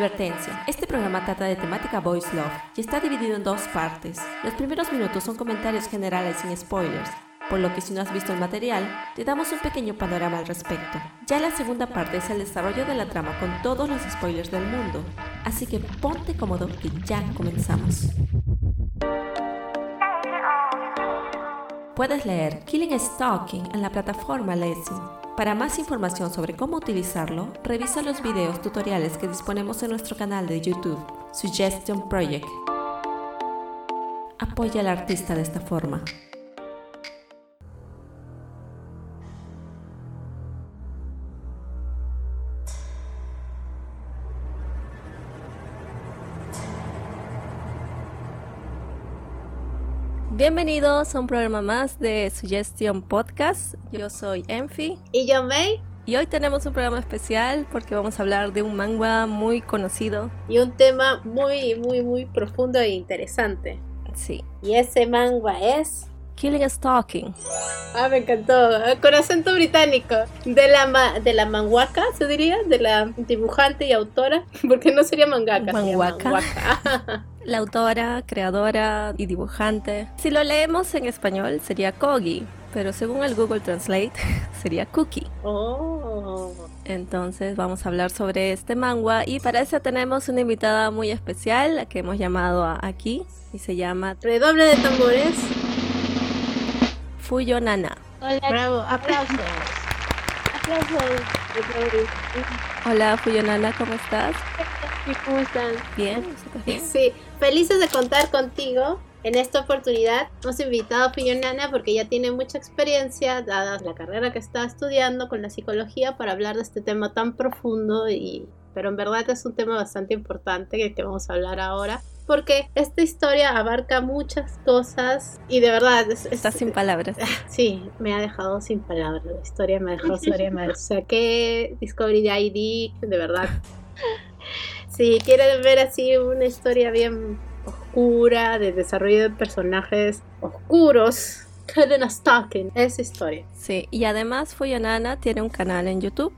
Advertencia. Este programa trata de temática Voice Love y está dividido en dos partes. Los primeros minutos son comentarios generales sin spoilers, por lo que si no has visto el material, te damos un pequeño panorama al respecto. Ya la segunda parte es el desarrollo de la trama con todos los spoilers del mundo, así que ponte cómodo que ya comenzamos. Puedes leer Killing Stalking en la plataforma Lessing para más información sobre cómo utilizarlo, revisa los videos tutoriales que disponemos en nuestro canal de YouTube, Suggestion Project. Apoya al artista de esta forma. Bienvenidos a un programa más de Suggestion Podcast. Yo soy Enfi. Y yo May. Y hoy tenemos un programa especial porque vamos a hablar de un manga muy conocido. Y un tema muy, muy, muy profundo e interesante. Sí. Y ese manga es... Killing Stalking. Ah, me encantó. Con acento británico. De la, de la manguaca, se diría. De la dibujante y autora. Porque no sería mangaka. Manguaca. la autora, creadora y dibujante. Si lo leemos en español sería Kogi, pero según el Google Translate sería Cookie. Oh. Entonces vamos a hablar sobre este manga y para eso tenemos una invitada muy especial la que hemos llamado aquí y se llama Redoble de tambores. Fuyo Nana. Hola. Bravo, aplausos. aplausos. Hola Fuyo Nana, ¿cómo estás? ¿Cómo están? Bien, Sí, felices de contar contigo. En esta oportunidad hemos invitado a Fillonana porque ya tiene mucha experiencia, dada la carrera que está estudiando con la psicología, para hablar de este tema tan profundo y pero en verdad es un tema bastante importante que, que vamos a hablar ahora porque esta historia abarca muchas cosas y de verdad está sin palabras. Sí, me ha dejado sin palabras. La historia me ha dejado sin palabras. O sea, que Discovery ID, de verdad. Si quieren ver así una historia bien oscura, de desarrollo de personajes oscuros, Helen Stalking, esa historia. Sí, y además Fuyanana tiene un canal en YouTube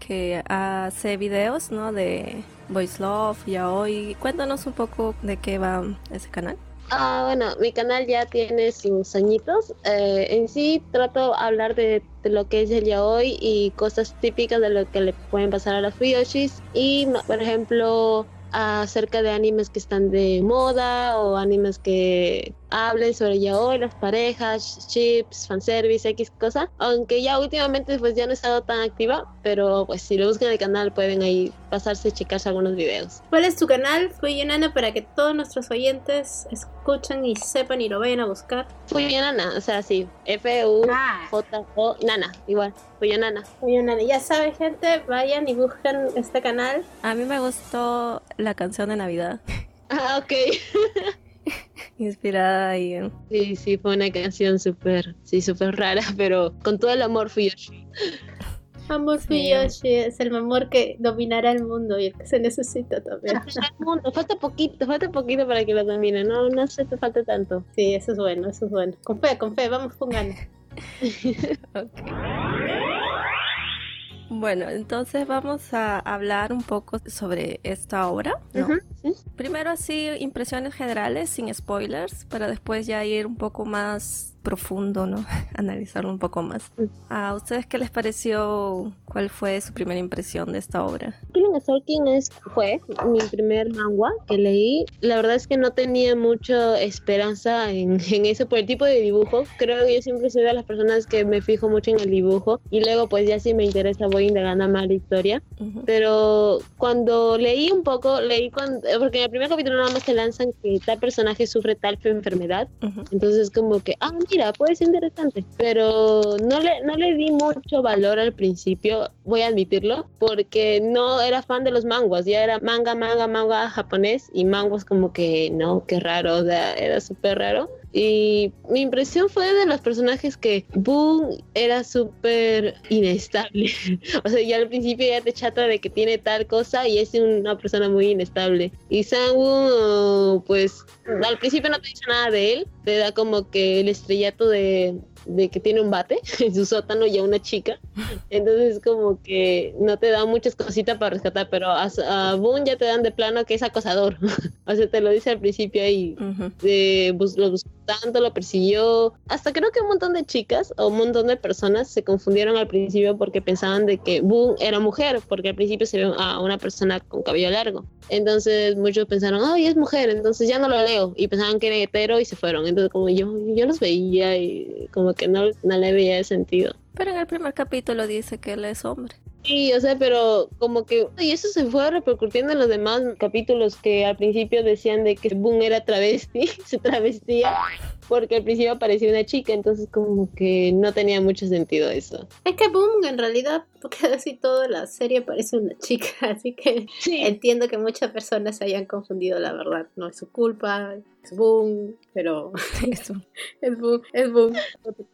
que hace videos, ¿no? De Voice Love, hoy Cuéntanos un poco de qué va ese canal. Ah, bueno, mi canal ya tiene sus añitos. Eh, en sí trato de hablar de, lo que es el yaoi y cosas típicas de lo que le pueden pasar a las fuyoshis. Y, por ejemplo, acerca de animes que están de moda o animes que hablen sobre ya hoy las parejas, chips, fanservice, X cosa. Aunque ya últimamente pues ya no he estado tan activa, pero pues si lo buscan en el canal pueden ahí pasarse y checarse algunos videos. ¿Cuál es tu canal? Fui Nana para que todos nuestros oyentes escuchen y sepan y lo vayan a buscar. Fui Nana, o sea, sí, F-U-J-O, Nana, igual, Fui Nana. Fui Nana, ya saben gente, vayan y busquen este canal. A mí me gustó la canción de Navidad. Ah, ok. Inspirada ahí en... Sí, sí, fue una canción súper, sí, súper rara, pero con todo el amor Fuyoshi. Amor Fuyoshi es el amor que dominará el mundo y el que se necesita también. falta poquito, falta poquito para que lo domine, no, no sé, te falta tanto. Sí, eso es bueno, eso es bueno. Con fe, con fe, vamos con ganas. Bueno, entonces vamos a hablar un poco sobre esta obra. Primero así impresiones generales sin spoilers para después ya ir un poco más profundo, ¿no? Analizarlo un poco más. ¿A ustedes qué les pareció? ¿Cuál fue su primera impresión de esta obra? Killing Stalking es, fue mi primer manga que leí. La verdad es que no tenía mucha esperanza en, en eso por el tipo de dibujo. Creo que yo siempre soy de las personas que me fijo mucho en el dibujo y luego pues ya si me interesa voy indagando más la historia. Pero cuando leí un poco, leí cuando, porque en el primer capítulo nada más te lanzan que tal personaje sufre tal enfermedad. Entonces como que, ah, mira, puede ser interesante, pero no le, no le di mucho valor al principio, voy a admitirlo, porque no era fan de los manguas, ya era manga, manga, manga japonés y manguas como que no, qué raro, era súper raro. Y mi impresión fue de los personajes que Boom era súper inestable. o sea, ya al principio ya te chata de que tiene tal cosa y es una persona muy inestable. Y Sangwoo, pues al principio no te dice nada de él, te da como que el estrellato de de que tiene un bate en su sótano y a una chica. Entonces como que no te da muchas cositas para rescatar, pero a, a Boone ya te dan de plano que es acosador. o sea, te lo dice al principio ahí. de, lo buscó tanto, lo persiguió. Hasta creo que un montón de chicas o un montón de personas se confundieron al principio porque pensaban de que Boone era mujer, porque al principio se ve a una persona con cabello largo. Entonces muchos pensaron, ay, es mujer, entonces ya no lo leo. Y pensaban que era hetero y se fueron. Entonces como yo, yo los veía y como que no, no le veía sentido. Pero en el primer capítulo dice que él es hombre. Sí, o sea, pero como que... Y eso se fue repercutiendo en los demás capítulos que al principio decían de que Boone era travesti, se travestía, porque al principio parecía una chica, entonces como que no tenía mucho sentido eso. Es que Boone en realidad, porque casi toda la serie parece una chica, así que entiendo que muchas personas se hayan confundido, la verdad. No es su culpa, es Boone, pero es, es Boone, es.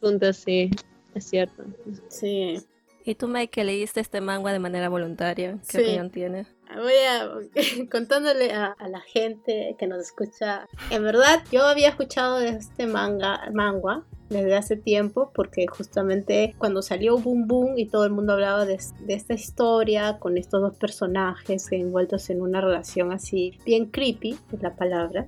Punto, sí, es cierto. Sí. ¿Y tú, Mike, que leíste este manga de manera voluntaria? ¿Qué opinión tienes? Voy a contándole a, la gente que nos escucha. En verdad, yo había escuchado de este manga, manga desde hace tiempo porque justamente cuando salió Boom Boom y todo el mundo hablaba de, de, esta historia con estos dos personajes envueltos en una relación así bien creepy, es la palabra,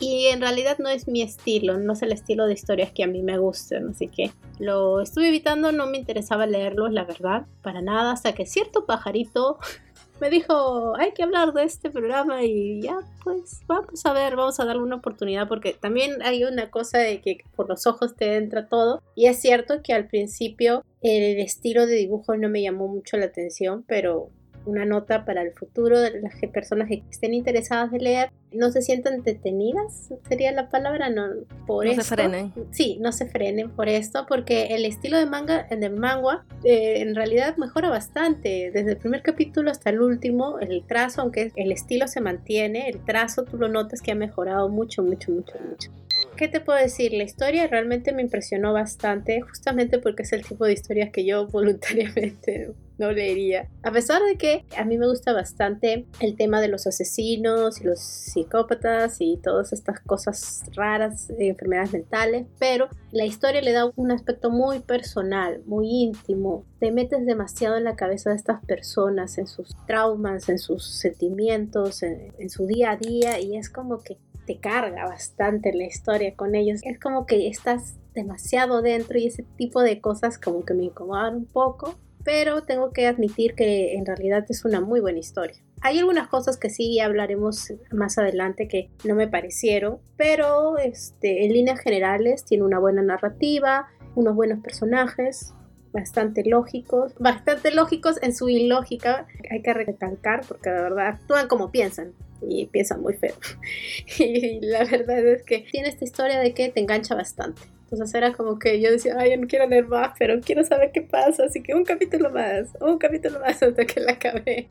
y en realidad no es mi estilo, no es el estilo de historias que a mí me gustan, así que lo estuve evitando, no me interesaba leerlos, la verdad, para nada, hasta que cierto pajarito me dijo, hay que hablar de este programa y ya, pues vamos a ver, vamos a darle una oportunidad porque también hay una cosa de que por los ojos te entra todo y es cierto que al principio el estilo de dibujo no me llamó mucho la atención, pero una nota para el futuro de las personas que estén interesadas de leer no se sientan detenidas sería la palabra no por no se frenen. Sí no se frenen por esto porque el estilo de manga en el manga eh, en realidad mejora bastante desde el primer capítulo hasta el último el trazo aunque el estilo se mantiene el trazo tú lo notas que ha mejorado mucho mucho mucho mucho. ¿Qué te puedo decir? La historia realmente me impresionó bastante, justamente porque es el tipo de historias que yo voluntariamente no leería. A pesar de que a mí me gusta bastante el tema de los asesinos y los psicópatas y todas estas cosas raras, enfermedades mentales, pero la historia le da un aspecto muy personal, muy íntimo. Te metes demasiado en la cabeza de estas personas, en sus traumas, en sus sentimientos, en, en su día a día y es como que te carga bastante la historia con ellos. Es como que estás demasiado dentro y ese tipo de cosas como que me incomodan un poco, pero tengo que admitir que en realidad es una muy buena historia. Hay algunas cosas que sí hablaremos más adelante que no me parecieron, pero este, en líneas generales tiene una buena narrativa, unos buenos personajes, bastante lógicos, bastante lógicos en su ilógica, hay que recalcar porque de verdad actúan como piensan y piensan muy feo. y la verdad es que tiene esta historia de que te engancha bastante. Entonces era como que yo decía, ay, yo no quiero leer más, pero quiero saber qué pasa, así que un capítulo más, un capítulo más hasta que la acabé.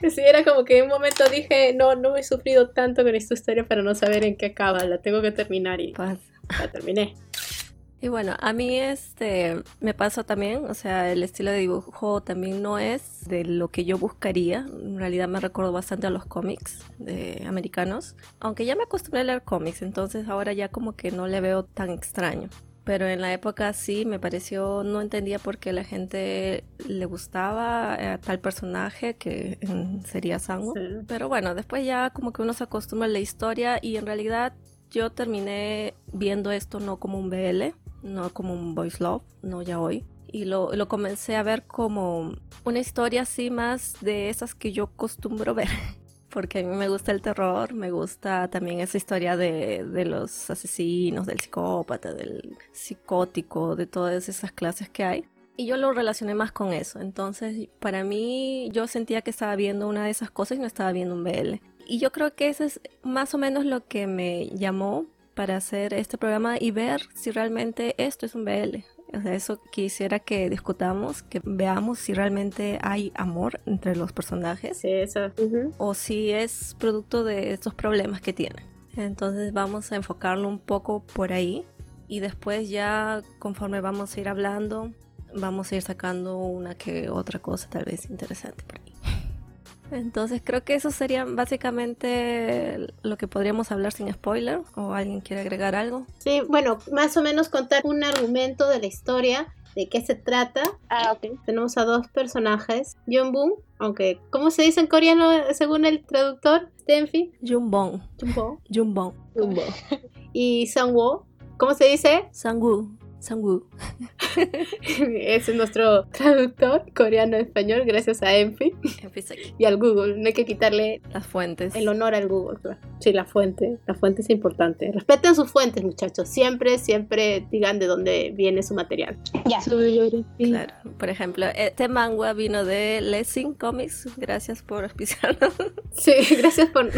Sí, era como que en un momento dije, no, no he sufrido tanto con esta historia para no saber en qué acaba, la tengo que terminar y la terminé. Y bueno, a mí este me pasa también, o sea, el estilo de dibujo también no es de lo que yo buscaría. En realidad me recuerdo bastante a los cómics de americanos, aunque ya me acostumbré a leer cómics, entonces ahora ya como que no le veo tan extraño. Pero en la época sí me pareció, no entendía por qué la gente le gustaba a tal personaje que sería Sango. Pero bueno, después ya como que uno se acostumbra a la historia y en realidad yo terminé viendo esto no como un BL, no como un voice love, no ya hoy. Y lo, lo, comencé a ver como una historia así más de esas que yo costumbro ver. Porque a mí me gusta el terror, me gusta también esa historia de, de los asesinos, del psicópata, del psicótico, de todas esas clases que hay. Y yo lo relacioné más con eso. Entonces, para mí, yo sentía que estaba viendo una de esas cosas y no estaba viendo un BL. Y yo creo que eso es más o menos lo que me llamó para hacer este programa y ver si realmente esto es un BL. O sea, eso quisiera que discutamos, que veamos si realmente hay amor entre los personajes. Sí, eso. O si es producto de estos problemas que tienen. Entonces vamos a enfocarlo un poco por ahí. Y después ya conforme vamos a ir hablando, vamos a ir sacando una que otra cosa tal vez interesante. Entonces creo que eso sería básicamente lo que podríamos hablar sin spoiler. ¿O alguien quiere agregar algo? Sí, bueno, más o menos contar un argumento de la historia de qué se trata. Ah, ok. Tenemos a dos personajes, Boom, aunque, ¿cómo se dice en coreano según el traductor? Tenfi. Junbong. Junbong. Junbong. Y Sangwoo. ¿Cómo se dice? Sangwoo. Sangwoo. Ese es nuestro traductor coreano-español, gracias a Enfi y al Google. No hay que quitarle las fuentes. El honor al Google, Sí, la fuente. La fuente es importante. Respeten sus fuentes, muchachos. Siempre, siempre digan de dónde viene su material. Ya. Claro. Por ejemplo, este manga vino de Lessing Comics. Gracias por auspiciarnos. Sí, gracias por,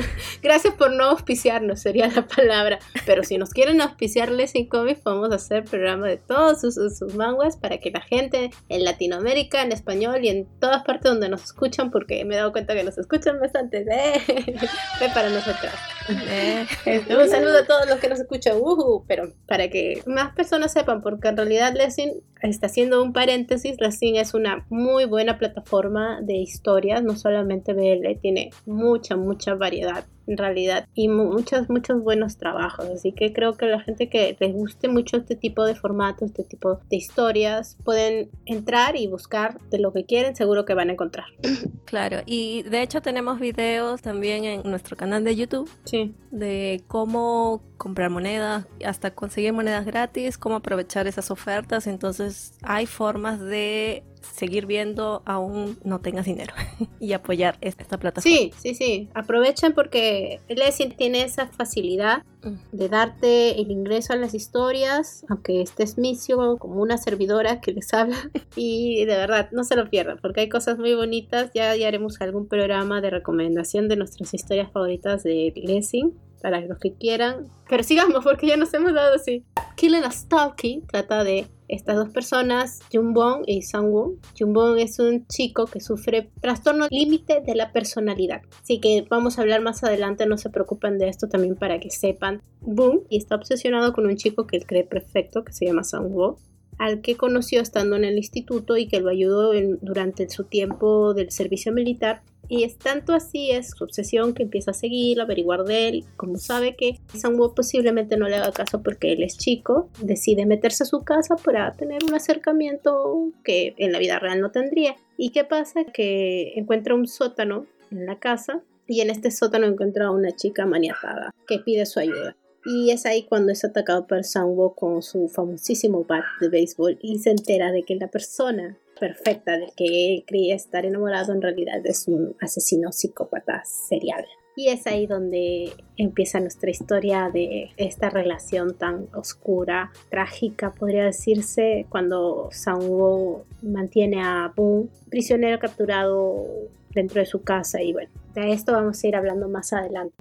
gracias por no auspiciarnos, sería la palabra. Pero si nos quieren auspiciar Lessing Comics, podemos hacer programa de todos sus, sus manguas para que la gente en Latinoamérica, en español y en todas partes donde nos escuchan, porque me he dado cuenta que nos escuchan bastante, ¿eh? para nosotros. Eh. Un saludo a todos los que nos escuchan, uh, pero para que más personas sepan, porque en realidad Lessing está haciendo un paréntesis, Lessing es una muy buena plataforma de historias, no solamente BL, tiene mucha, mucha variedad en realidad y muchos muchos buenos trabajos. Así que creo que la gente que les guste mucho este tipo de formato este tipo de historias pueden entrar y buscar de lo que quieren seguro que van a encontrar. Claro y de hecho tenemos videos también en nuestro canal de YouTube sí. de cómo comprar monedas hasta conseguir monedas gratis cómo aprovechar esas ofertas. Entonces hay formas de seguir viendo aún no tengas dinero y apoyar esta plataforma. Sí, sí, sí. Aprovechen porque Lessing tiene esa facilidad de darte el ingreso a las historias, aunque estés misio como una servidora que les habla. Y de verdad, no se lo pierdan porque hay cosas muy bonitas. Ya, ya haremos algún programa de recomendación de nuestras historias favoritas de Lessing para los que quieran. Pero sigamos porque ya nos hemos dado así. Killing a Stalking trata de estas dos personas, Junbong y Sangwoo. Junbong es un chico que sufre trastorno límite de la personalidad. Así que vamos a hablar más adelante, no se preocupen de esto también para que sepan. Boom y está obsesionado con un chico que él cree perfecto, que se llama Sangwoo al que conoció estando en el instituto y que lo ayudó durante su tiempo del servicio militar y es tanto así, es su obsesión que empieza a seguir, a averiguar de él. Como sabe que Sangwoo posiblemente no le haga caso porque él es chico, decide meterse a su casa para tener un acercamiento que en la vida real no tendría. ¿Y qué pasa? Que encuentra un sótano en la casa y en este sótano encuentra a una chica maniatada que pide su ayuda. Y es ahí cuando es atacado por Sangwoo con su famosísimo bat de béisbol y se entera de que la persona perfecta del que creía estar enamorado en realidad es un asesino psicópata serial. Y es ahí donde empieza nuestra historia de esta relación tan oscura, trágica, podría decirse, cuando Sang-woo mantiene a Boon prisionero capturado dentro de su casa. Y bueno, de esto vamos a ir hablando más adelante.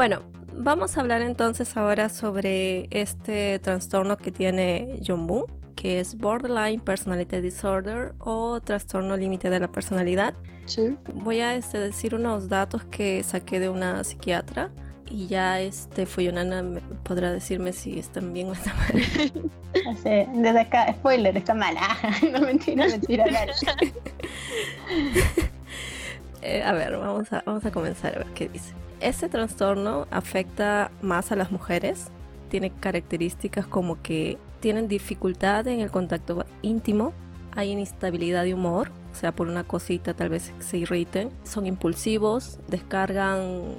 Bueno, vamos a hablar entonces ahora sobre este trastorno que tiene Jong que es Borderline Personality Disorder o trastorno límite de la personalidad. Sí. Voy a este, decir unos datos que saqué de una psiquiatra y ya este Fuyonana podrá decirme si están bien o están mal. Desde acá, spoiler, está mala. no mentira, mentira, eh, a ver, vamos a, vamos a comenzar a ver qué dice. Este trastorno afecta más a las mujeres. Tiene características como que tienen dificultad en el contacto íntimo, hay inestabilidad de humor, o sea, por una cosita tal vez se irriten, son impulsivos, descargan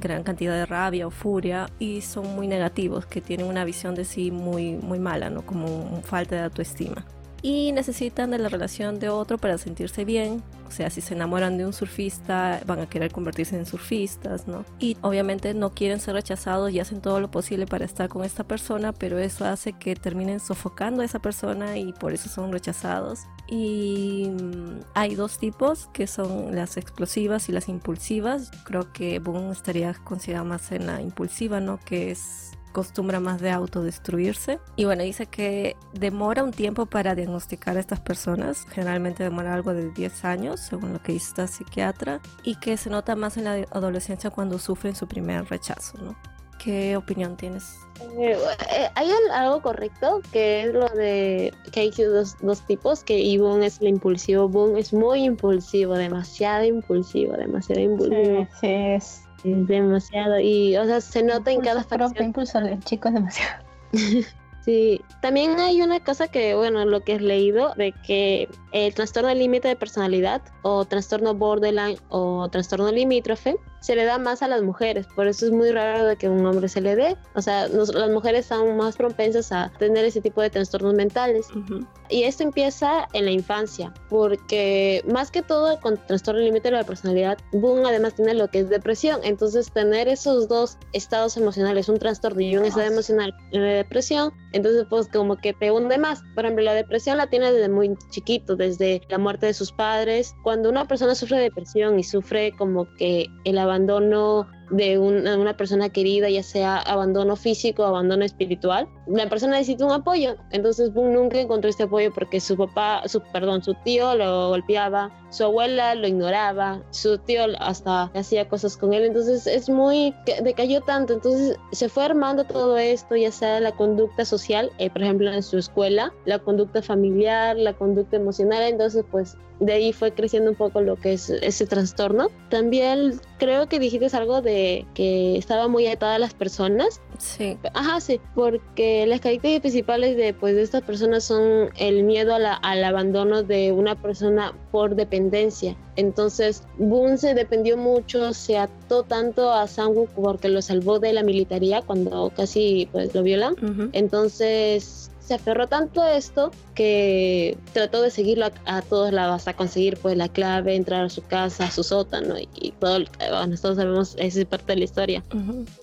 gran cantidad de rabia o furia y son muy negativos, que tienen una visión de sí muy, muy mala, ¿no? Como falta de autoestima y necesitan de la relación de otro para sentirse bien. O sea, si se enamoran de un surfista, van a querer convertirse en surfistas, ¿no? Y obviamente no quieren ser rechazados y hacen todo lo posible para estar con esta persona, pero eso hace que terminen sofocando a esa persona y por eso son rechazados. Y mm, hay dos tipos que son las explosivas y las impulsivas. Creo que Boone estaría considerado más en la impulsiva, ¿no? Que es acostumbra más de autodestruirse. Y bueno, dice que demora un tiempo para diagnosticar a estas personas, generalmente demora algo de 10 años, según lo que dice esta psiquiatra, y que se nota más en la adolescencia cuando sufren su primer rechazo, ¿no? ¿Qué opinión tienes? Eh, eh, hay algo correcto que es lo de que hay dos, dos tipos, que Ibon es el impulsivo, Boon es muy impulsivo, demasiado impulsivo, demasiado impulsivo. Sí, sí, es. Es demasiado y o sea se nota en cada Impulso propio, facción. impulso del chico es demasiado. Sí, también hay una cosa que, bueno, lo que he leído, de que el trastorno límite de personalidad o trastorno borderline o trastorno limítrofe se le da más a las mujeres, por eso es muy raro de que un hombre se le dé. O sea, nos- las mujeres son más propensas a tener ese tipo de trastornos mentales. Ujú. Y esto empieza en la infancia, porque más que todo con trastorno límite de la personalidad, Boone además tiene lo que es depresión. Entonces, tener esos dos estados emocionales, un trastorno y un estado emocional la depresión, entonces pues como que te hunde más. Por ejemplo, la depresión la tiene desde muy chiquito, desde la muerte de sus padres. Cuando una persona sufre depresión y sufre como que el abandono de una, persona querida, ya sea abandono físico abandono espiritual, la persona necesita un apoyo. Entonces nunca encontró este apoyo porque su papá, su perdón, su tío lo golpeaba, su abuela lo ignoraba, su tío hasta hacía cosas con él. Entonces es muy decayó tanto. Entonces se fue armando todo esto, ya sea la conducta social, eh, por ejemplo en su escuela, la conducta familiar, la conducta emocional. Entonces pues de ahí fue creciendo un poco lo que es ese trastorno. También creo que dijiste algo de que estaba muy atada a las personas. Sí. Ajá, sí, porque las características principales de, pues, de estas personas son el miedo a la- al abandono de una persona por dependencia. Entonces, Boone se dependió mucho, se ató tanto a Sangwoo porque lo salvó de la militaría cuando casi pues, lo violan. Entonces se aferró tanto a esto que trató de seguirlo a, a todos lados hasta conseguir pues la clave, entrar a su casa, a su sótano y, y todo. Bueno, todos sabemos, esa es parte de la historia.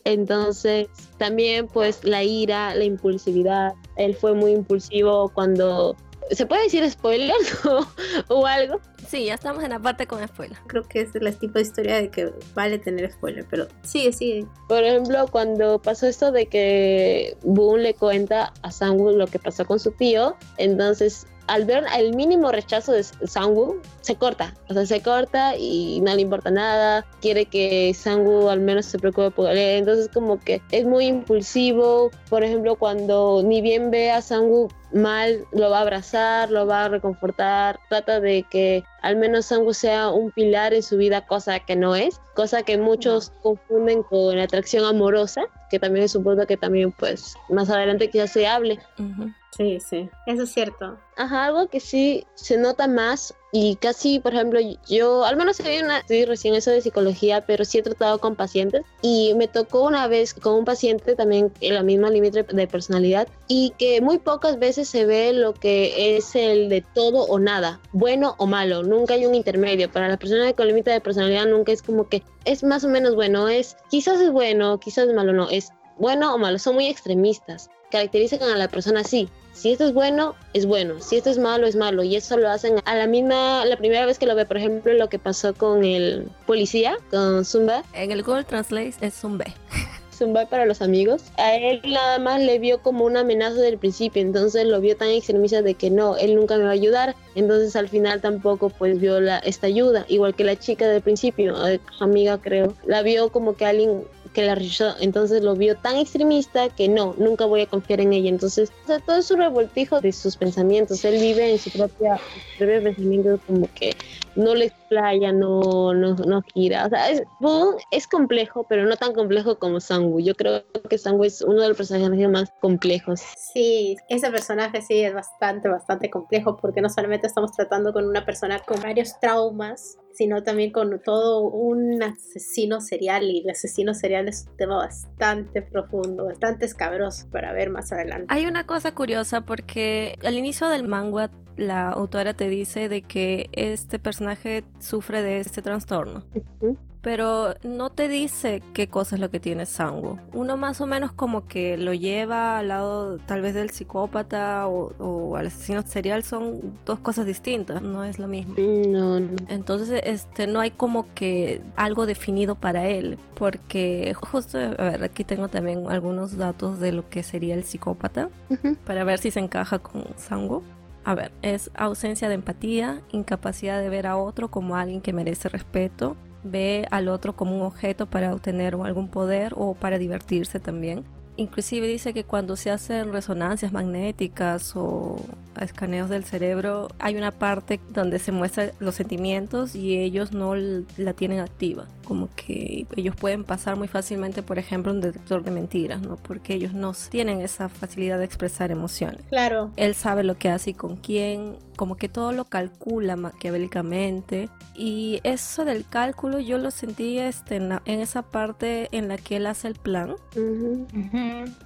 Entonces también pues la ira, la impulsividad. Él fue muy impulsivo cuando... ¿Se puede decir spoiler o, o algo? Sí, ya estamos en la parte con spoiler. Creo que es el tipo de historia de que vale tener spoiler, pero sigue, sigue. Por ejemplo, cuando pasó esto de que Boone le cuenta a Sangwoo lo que pasó con su tío, entonces al ver el mínimo rechazo de Sangwoo, se corta, o sea, se corta y no le importa nada, quiere que Sangwoo al menos se preocupe por él, entonces como que es muy impulsivo, por ejemplo, cuando ni bien ve a Sangwoo mal, lo va a abrazar, lo va a reconfortar, trata de que al menos Sangwoo sea un pilar en su vida, cosa que no es, cosa que muchos confunden con la atracción amorosa, que también es un punto que también pues más adelante quizás se hable. Ujú. Sí, sí. Eso es cierto. Ajá, algo que sí se nota más y casi, por ejemplo, yo, al menos una, estoy recién eso de psicología, pero sí he tratado con pacientes y me tocó una vez con un paciente también en la misma límite de personalidad y que muy pocas veces se ve lo que es el de todo o nada, bueno o malo, nunca hay un intermedio. Para las personas con límite de personalidad nunca es como que es más o menos bueno, es quizás es bueno, quizás es malo, no, es bueno o malo, son muy extremistas caracterizan a la persona así. Si esto es bueno, es bueno. Si esto es malo, es malo. Y eso lo hacen a la misma, la primera vez que lo ve, por ejemplo, lo que pasó con el policía, con Zumba. En el Google Translate es B. Zumba para los amigos. A él nada más le vio como una amenaza del principio, entonces lo vio tan extremista de que no, él nunca me va a ayudar. Entonces al final tampoco pues vio la, esta ayuda, igual que la chica del principio, eh, amiga creo, la vio como que alguien que la rechazó, entonces lo vio tan extremista que no, nunca voy a confiar en ella. Entonces, todo es un revoltijo de sus pensamientos. Él vive en su propia, sus propios pensamientos como que no le explaya, no, no, no gira. O sea, es, Boone es complejo, pero no tan complejo como Sangwoo. Yo creo que Sangwoo es uno de los personajes más complejos. Sí, ese personaje sí es bastante, bastante complejo porque no solamente estamos tratando con una persona con varios traumas, sino también con todo un asesino serial y el asesino serial es un tema bastante profundo, bastante escabroso para ver más adelante. Hay una cosa curiosa porque al inicio del manga la autora te dice de que este personaje sufre de este trastorno. Ujú. Pero no te dice qué cosa es lo que tiene Sango. Uno más o menos como que lo lleva al lado tal vez del psicópata o, o al asesino serial son dos cosas distintas, no es lo mismo. No, no. Entonces, este, no hay como que algo definido para él, porque justo, a ver, aquí tengo también algunos datos de lo que sería el psicópata, para ver si se encaja con Sango. A ver, es ausencia de empatía, incapacidad de ver a otro como alguien que merece respeto, ve al otro como un objeto para obtener algún poder o para divertirse también. Inclusive dice que cuando se hacen resonancias magnéticas o escaneos del cerebro, hay una parte donde se muestran los sentimientos y ellos no la tienen activa. Como que ellos pueden pasar muy fácilmente, por ejemplo, un detector de mentiras, ¿no? Porque ellos no tienen esa facilidad de expresar emociones. Claro. Él sabe lo que hace y con quién, como que todo lo calcula maquiavélicamente. Y eso del cálculo yo lo sentí este, en, esa parte en la que él hace el plan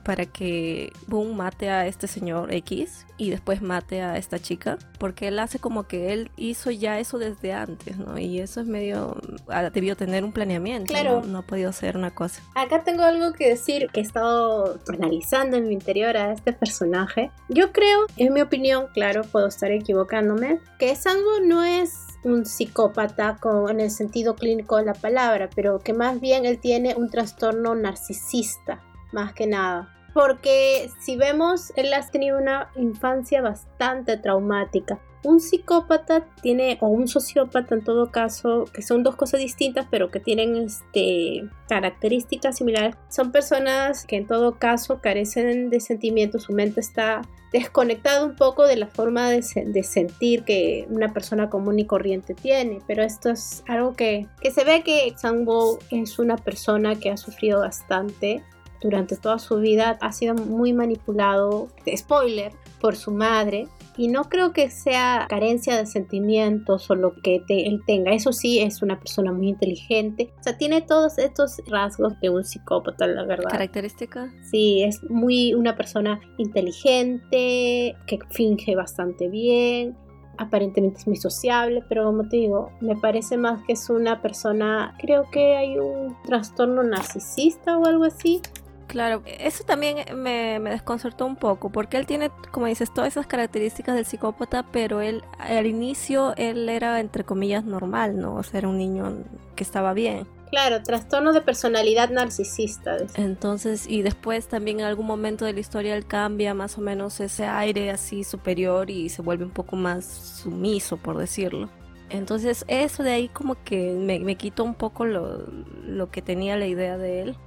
para que Boom mate a este señor X y después mate a esta chica, porque él hace como que él hizo ya eso desde antes, ¿no? Y eso es medio, ha debió tener un planeamiento, claro. ¿no? ha podido ser una cosa. Acá tengo algo que decir que he estado analizando en mi interior a este personaje. Yo creo, en mi opinión, claro, puedo estar equivocándome, que Sango no es un psicópata con, en el sentido clínico de la palabra, pero que más bien él tiene un trastorno narcisista, más que nada porque si vemos, él ha tenido una infancia bastante traumática. Un psicópata tiene, o un sociópata en todo caso, que son dos cosas distintas, pero que tienen este, características similares, son personas que en todo caso carecen de sentimientos, su mente está desconectada un poco de la forma de, sentir que una persona común y corriente tiene, pero esto es algo que, que se ve que Sangbo es una persona que ha sufrido bastante durante toda su vida ha sido muy manipulado, spoiler, por su madre. Y no creo que sea carencia de sentimientos o lo que él tenga. Eso sí, es una persona muy inteligente. O sea, tiene todos estos rasgos de un psicópata, la verdad. ¿Característica? Sí, es muy una persona inteligente, que finge bastante bien, aparentemente es muy sociable, pero como te digo, me parece más que es una persona, creo que hay un trastorno narcisista o algo así, Claro, eso también me, desconcertó un poco, porque él tiene, como dices, todas esas características del psicópata, pero él al inicio él era entre comillas normal, ¿no? O sea, era un niño que estaba bien. Claro, trastorno de personalidad narcisista. Entonces, y después también en algún momento de la historia él cambia más o menos ese aire así superior y se vuelve un poco más sumiso, por decirlo. Entonces, eso de ahí como que me, me quitó un poco lo, lo que tenía la idea de él.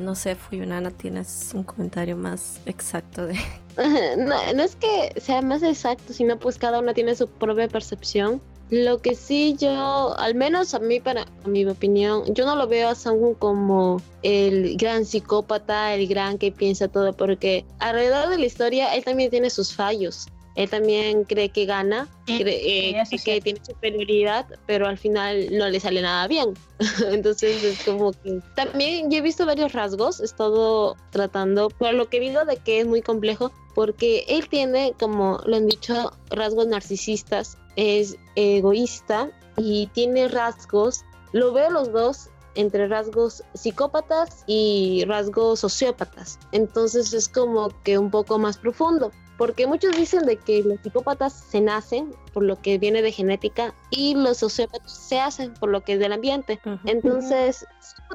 No sé, Fuyunana, tienes un comentario más exacto de... no, no es que sea más exacto, sino pues cada uno tiene su propia percepción. Lo que sí yo, al menos a mí, para mi opinión, yo no lo veo a Sangun como el gran psicópata, el gran que piensa todo, porque alrededor de la historia él también tiene sus fallos él también cree que gana, cree, eh, que tiene superioridad, pero al final no le sale nada bien. Entonces es como que también yo he visto varios rasgos, he estado tratando, por lo que digo de que es muy complejo, porque él tiene, como lo han dicho, rasgos narcisistas, es egoísta y tiene rasgos, lo veo los dos entre rasgos psicópatas y rasgos sociópatas. Entonces es como que un poco más profundo porque muchos dicen de que los psicópatas se nacen por lo que viene de genética y los sociópatas se hacen por lo que es del ambiente. Entonces,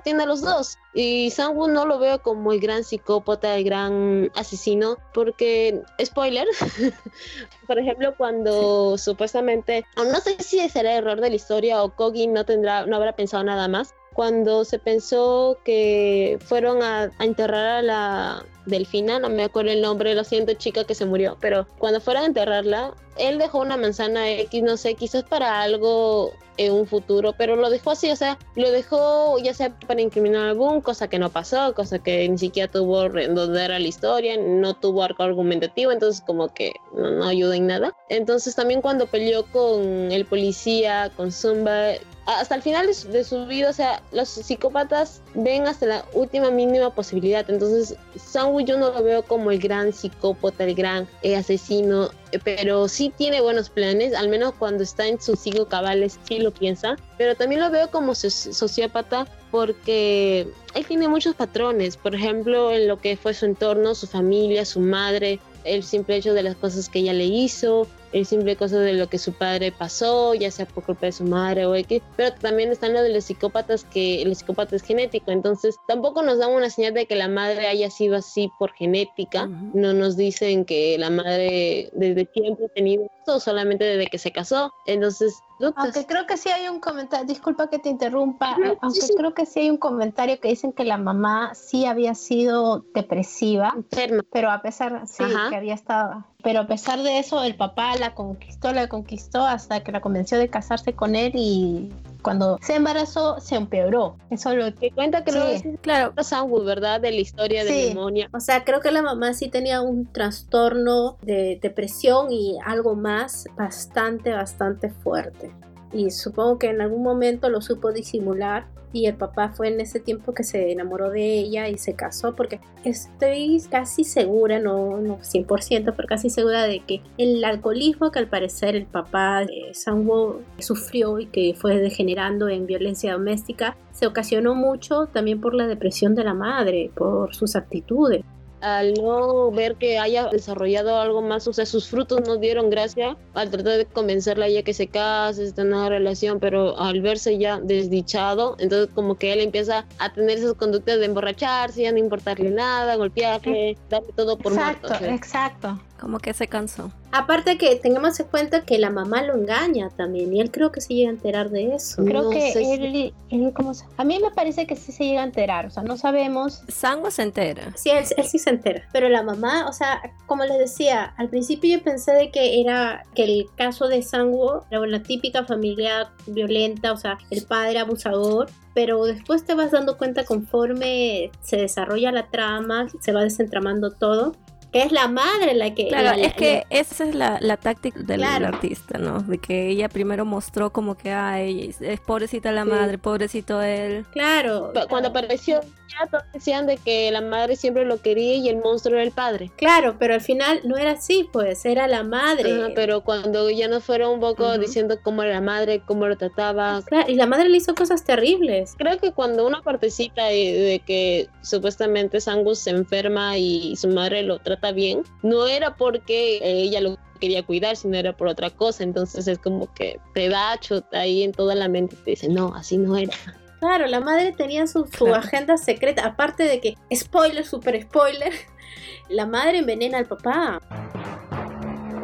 tiene los dos. Y Sanwoo no lo veo como el gran psicópata, el gran asesino, porque, spoiler, por ejemplo, cuando supuestamente, no sé si será error de la historia o Kogi no tendrá, no habrá pensado nada más, cuando se pensó que fueron a, enterrar a la delfina, no me acuerdo el nombre, lo siento chica que se murió, pero cuando fueron a enterrarla, él dejó una manzana X, no sé, quizás para algo en un futuro, pero lo dejó así, o sea, lo dejó ya sea para incriminar a Boom, cosa que no pasó, cosa que ni siquiera tuvo donde era la historia, no tuvo arco argumentativo, entonces como que no, no ayuda en nada. Entonces también cuando peleó con el policía, con Zumba, hasta el final de su, vida, o sea, los psicópatas ven hasta la última mínima posibilidad. Entonces, Sanwoo yo no lo veo como el gran psicópata, el gran eh, asesino, eh, pero sí tiene buenos planes, al menos cuando está en sus cinco cabales, sí lo piensa. Pero también lo veo como sociópata porque él tiene muchos patrones, por ejemplo, en lo que fue su entorno, su familia, su madre, el simple hecho de las cosas que ella le hizo, el simple cosa de lo que su padre pasó, ya sea por culpa de su madre o X, pero también están lo de los psicópatas que el psicópata es genético, entonces tampoco nos dan una señal de que la madre haya sido así por genética, no nos dicen que la madre desde tiempo ha tenido esto, solamente desde que se casó, entonces Aunque creo que sí hay un comentario, disculpa que te interrumpa, aunque creo que sí hay un comentario que dicen que la mamá sí había sido depresiva, pero a pesar, sí, que había estado, pero a pesar de eso, el papá la conquistó, la conquistó hasta que la convenció de casarse con él y cuando se embarazó se empeoró. Eso lo que cuenta que sí. claro, Sandwood, ¿verdad? De la historia de neumonía. O sea, creo que la mamá sí tenía un trastorno de depresión y algo más bastante, bastante fuerte. Y supongo que en algún momento lo supo disimular y el papá fue en ese tiempo que se enamoró de ella y se casó porque estoy casi segura, no, no 100%, pero casi segura de que el alcoholismo que al parecer el papá de sufrió y que fue degenerando en violencia doméstica se ocasionó mucho también por la depresión de la madre, por sus actitudes al no ver que haya desarrollado algo más, o sea, sus frutos no dieron gracia al tratar de convencerla a ella que se case, esté en una relación, pero al verse ya desdichado, entonces como que él empieza a tener esas conductas de emborracharse, ya no importarle nada, golpearle, darle todo por exacto, muerto. Exacto, como que se cansó. Aparte que tengamos en cuenta que la mamá lo engaña también y él creo que se llega a enterar de eso. Creo que él, A mí me parece que sí se llega a enterar, o sea, no sabemos. Sango se entera. Sí, él, sí se entera. Pero la mamá, o sea, como les decía, al principio yo pensé de que era que el caso de Sango era una típica familia violenta, o sea, el padre abusador, pero después te vas dando cuenta conforme se desarrolla la trama, se va desentramando todo, es la madre la que... Claro, es que esa es la, la táctica del, artista, ¿no? De que ella primero mostró como que, ay, es pobrecita la madre, pobrecito él. Claro. Cuando apareció ya todos decían de que la madre siempre lo quería y el monstruo era el padre. Claro, pero al final no era así, pues era la madre. pero cuando ya nos fueron un poco diciendo cómo era la madre, cómo lo trataba. Claro, y la madre le hizo cosas terribles. Creo que cuando uno participa de que supuestamente Sangus se enferma y su madre lo trata bien, no era porque ella lo quería cuidar, sino era por otra cosa. Entonces es como que te da chota ahí en toda la mente y te dice, no, así no era. Claro, la madre tenía su, agenda secreta, aparte de que, spoiler, super spoiler, la madre envenena al papá.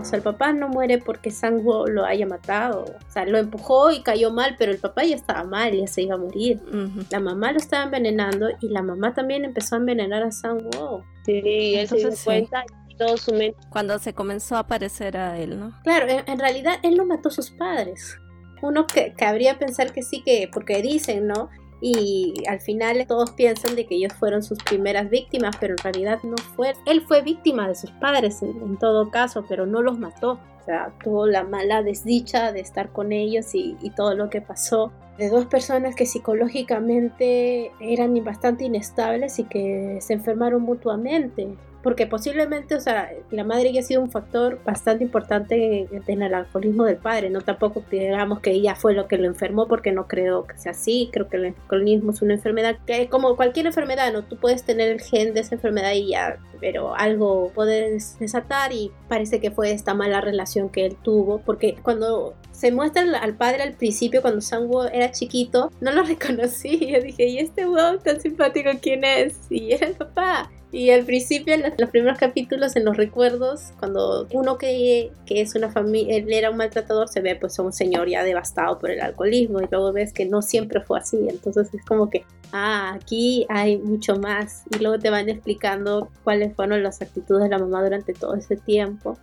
O sea, el papá no muere porque Sango lo haya matado. O sea, lo empujó y cayó mal, pero el papá ya estaba mal, ya se iba a morir. La mamá lo estaba envenenando y la mamá también empezó a envenenar a Sango. Sí, él se dio cuenta todo su mente. Cuando se comenzó a aparecer a él, ¿no? Claro, en, realidad él no mató a sus padres. Uno que cabría pensar que sí, que porque dicen, ¿no? Y al final todos piensan de que ellos fueron sus primeras víctimas, pero en realidad no fue. Él fue víctima de sus padres en, todo caso, pero no los mató. O sea, tuvo la mala desdicha de estar con ellos y, y todo lo que pasó. De dos personas que psicológicamente eran bastante inestables y que se enfermaron mutuamente porque posiblemente, o sea, la madre ya ha sido un factor bastante importante en el alcoholismo del padre, no tampoco digamos que ella fue lo que lo enfermó, porque no creo que sea así, creo que el alcoholismo es una enfermedad que como cualquier enfermedad, ¿no? Tú puedes tener el gen de esa enfermedad y ya, pero algo puedes desatar y parece que fue esta mala relación que él tuvo, porque cuando se muestra al padre al principio cuando Sanwo era chiquito, no lo reconocí, yo dije, ¿y este wow tan simpático quién es? Y era el papá. Y al principio, en los primeros capítulos, en los recuerdos, cuando uno que, que es una familia, él era un maltratador, se ve pues a un señor ya devastado por el alcoholismo y luego ves que no siempre fue así. Entonces es como que, ah, aquí hay mucho más. Y luego te van explicando cuáles fueron las actitudes de la mamá durante todo ese tiempo.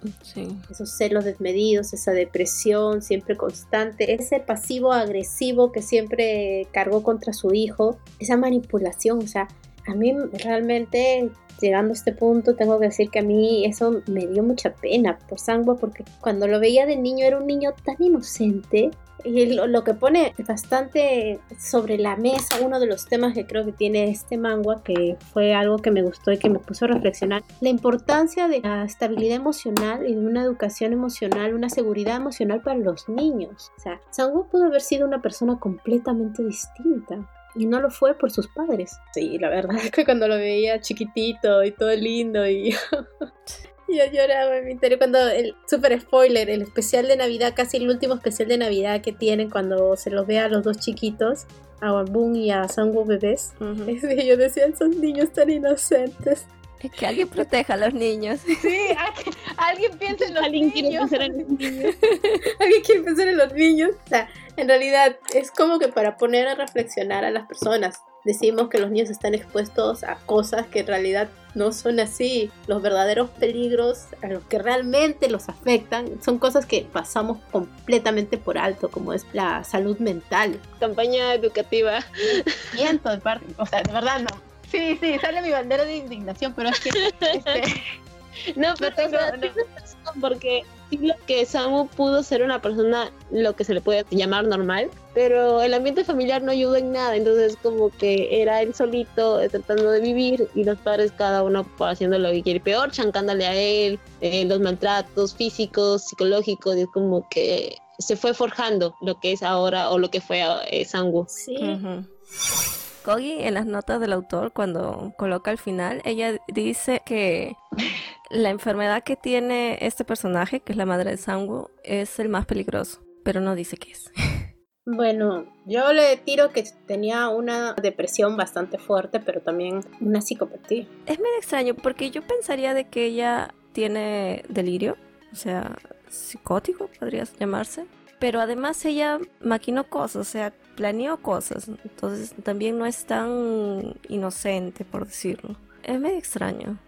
Esos celos desmedidos, esa depresión siempre constante, ese pasivo agresivo que siempre cargó contra su hijo, esa manipulación, o sea, a mí realmente llegando a este punto tengo que decir que a mí eso me dio mucha pena por Sangwa porque cuando lo veía de niño era un niño tan inocente y lo, que pone bastante sobre la mesa uno de los temas que creo que tiene este manga que fue algo que me gustó y que me puso a reflexionar la importancia de la estabilidad emocional y de una educación emocional una seguridad emocional para los niños. O sea Sangwa pudo haber sido una persona completamente distinta y no lo fue por sus padres. Sí, la verdad es que cuando lo veía chiquitito y todo lindo y yo lloraba en mi interior cuando el super spoiler, el especial de Navidad, casi el último especial de Navidad que tienen cuando se los ve a los dos chiquitos, a Wabun y a Sangu bebés. es que yo decía, son niños tan inocentes. Que alguien proteja a los niños. Sí, alguien piensa en los Alguien niños. quiere pensar en los niños. alguien quiere pensar en los niños. O sea, en realidad es como que para poner a reflexionar a las personas. Decimos que los niños están expuestos a cosas que en realidad no son así. Los verdaderos peligros a los que realmente los afectan son cosas que pasamos completamente por alto, como es la salud mental. Campaña educativa. Siento de parte, o sea, de verdad no. Sí, sí, sale mi bandera de indignación, pero es que este, No, pero tengo- o sea, no. tienes razón, porque sí lo que Samu pudo ser una persona, lo que se le puede llamar normal, pero el ambiente familiar no ayudó en nada, entonces como que era él solito eh, tratando de vivir y los padres cada uno haciendo lo que quiere, peor chancándole a él, eh, los maltratos físicos, psicológicos, y es como que se fue forjando lo que es ahora o lo que fue eh, Sangu. sí. Ujú. Kogi en las notas del autor cuando coloca al final, ella dice que la enfermedad que tiene este personaje, que es la madre de Sangu, es el más peligroso, pero no dice qué es. Bueno, yo le tiro que tenía una depresión bastante fuerte, pero también una psicopatía. Es medio extraño porque yo pensaría de que ella tiene delirio, o sea, psicótico podría llamarse, pero además ella maquinó cosas, o sea, planeó cosas, entonces también no es tan inocente, por decirlo. Es medio extraño.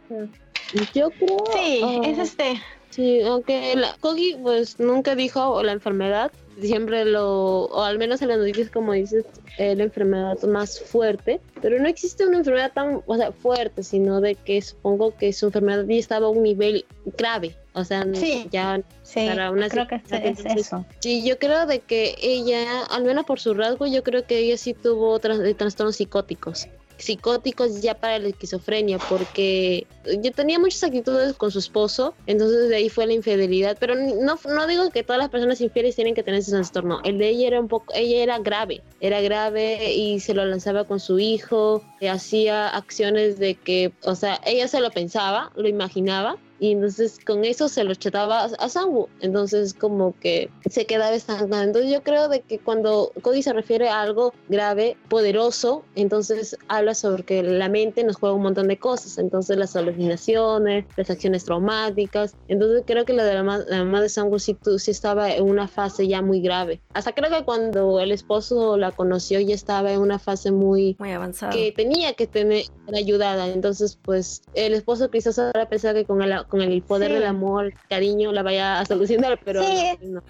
Yo creo... Sí, ah, es este. Sí, aunque la Kogi pues nunca dijo la enfermedad, siempre lo, o al menos en las noticias como dices, eh, la enfermedad más fuerte, pero no existe una enfermedad tan, o sea, fuerte, sino de que supongo que su enfermedad ya estaba a un nivel grave, o sea, Sí. ya Sí, Para una creo que es, eso. Sí, yo creo de que ella, al menos por su rasgo, yo creo que ella sí tuvo tras- eh, trastornos psicóticos. Psicóticos ya para la esquizofrenia, porque yo tenía muchas actitudes con su esposo, entonces de ahí fue la infidelidad. Pero no, no digo que todas las personas infieles tienen que tener ese trastorno. El de ella era un poco, ella era grave, era grave y se lo lanzaba con su hijo, hacía acciones de que, o sea, ella se lo pensaba, lo imaginaba, y entonces con eso se lo chetaba a, Sangu. Entonces como que se quedaba estancado. Entonces yo creo de que cuando Cody se refiere a algo grave, poderoso, entonces habla sobre que la mente nos juega un montón de cosas. Entonces las alucinaciones, las acciones traumáticas. Entonces creo que la de la, ma- la mamá de Sangu sí, estaba en una fase ya muy grave. Hasta creo que cuando el esposo la conoció ya estaba en una fase muy Muy avanzado. que tenía que tener ayudada. Entonces, pues, el esposo quizás ahora pensaba que con el, con el poder Sí. del amor, el cariño, la vaya a solucionar, pero Sí. no.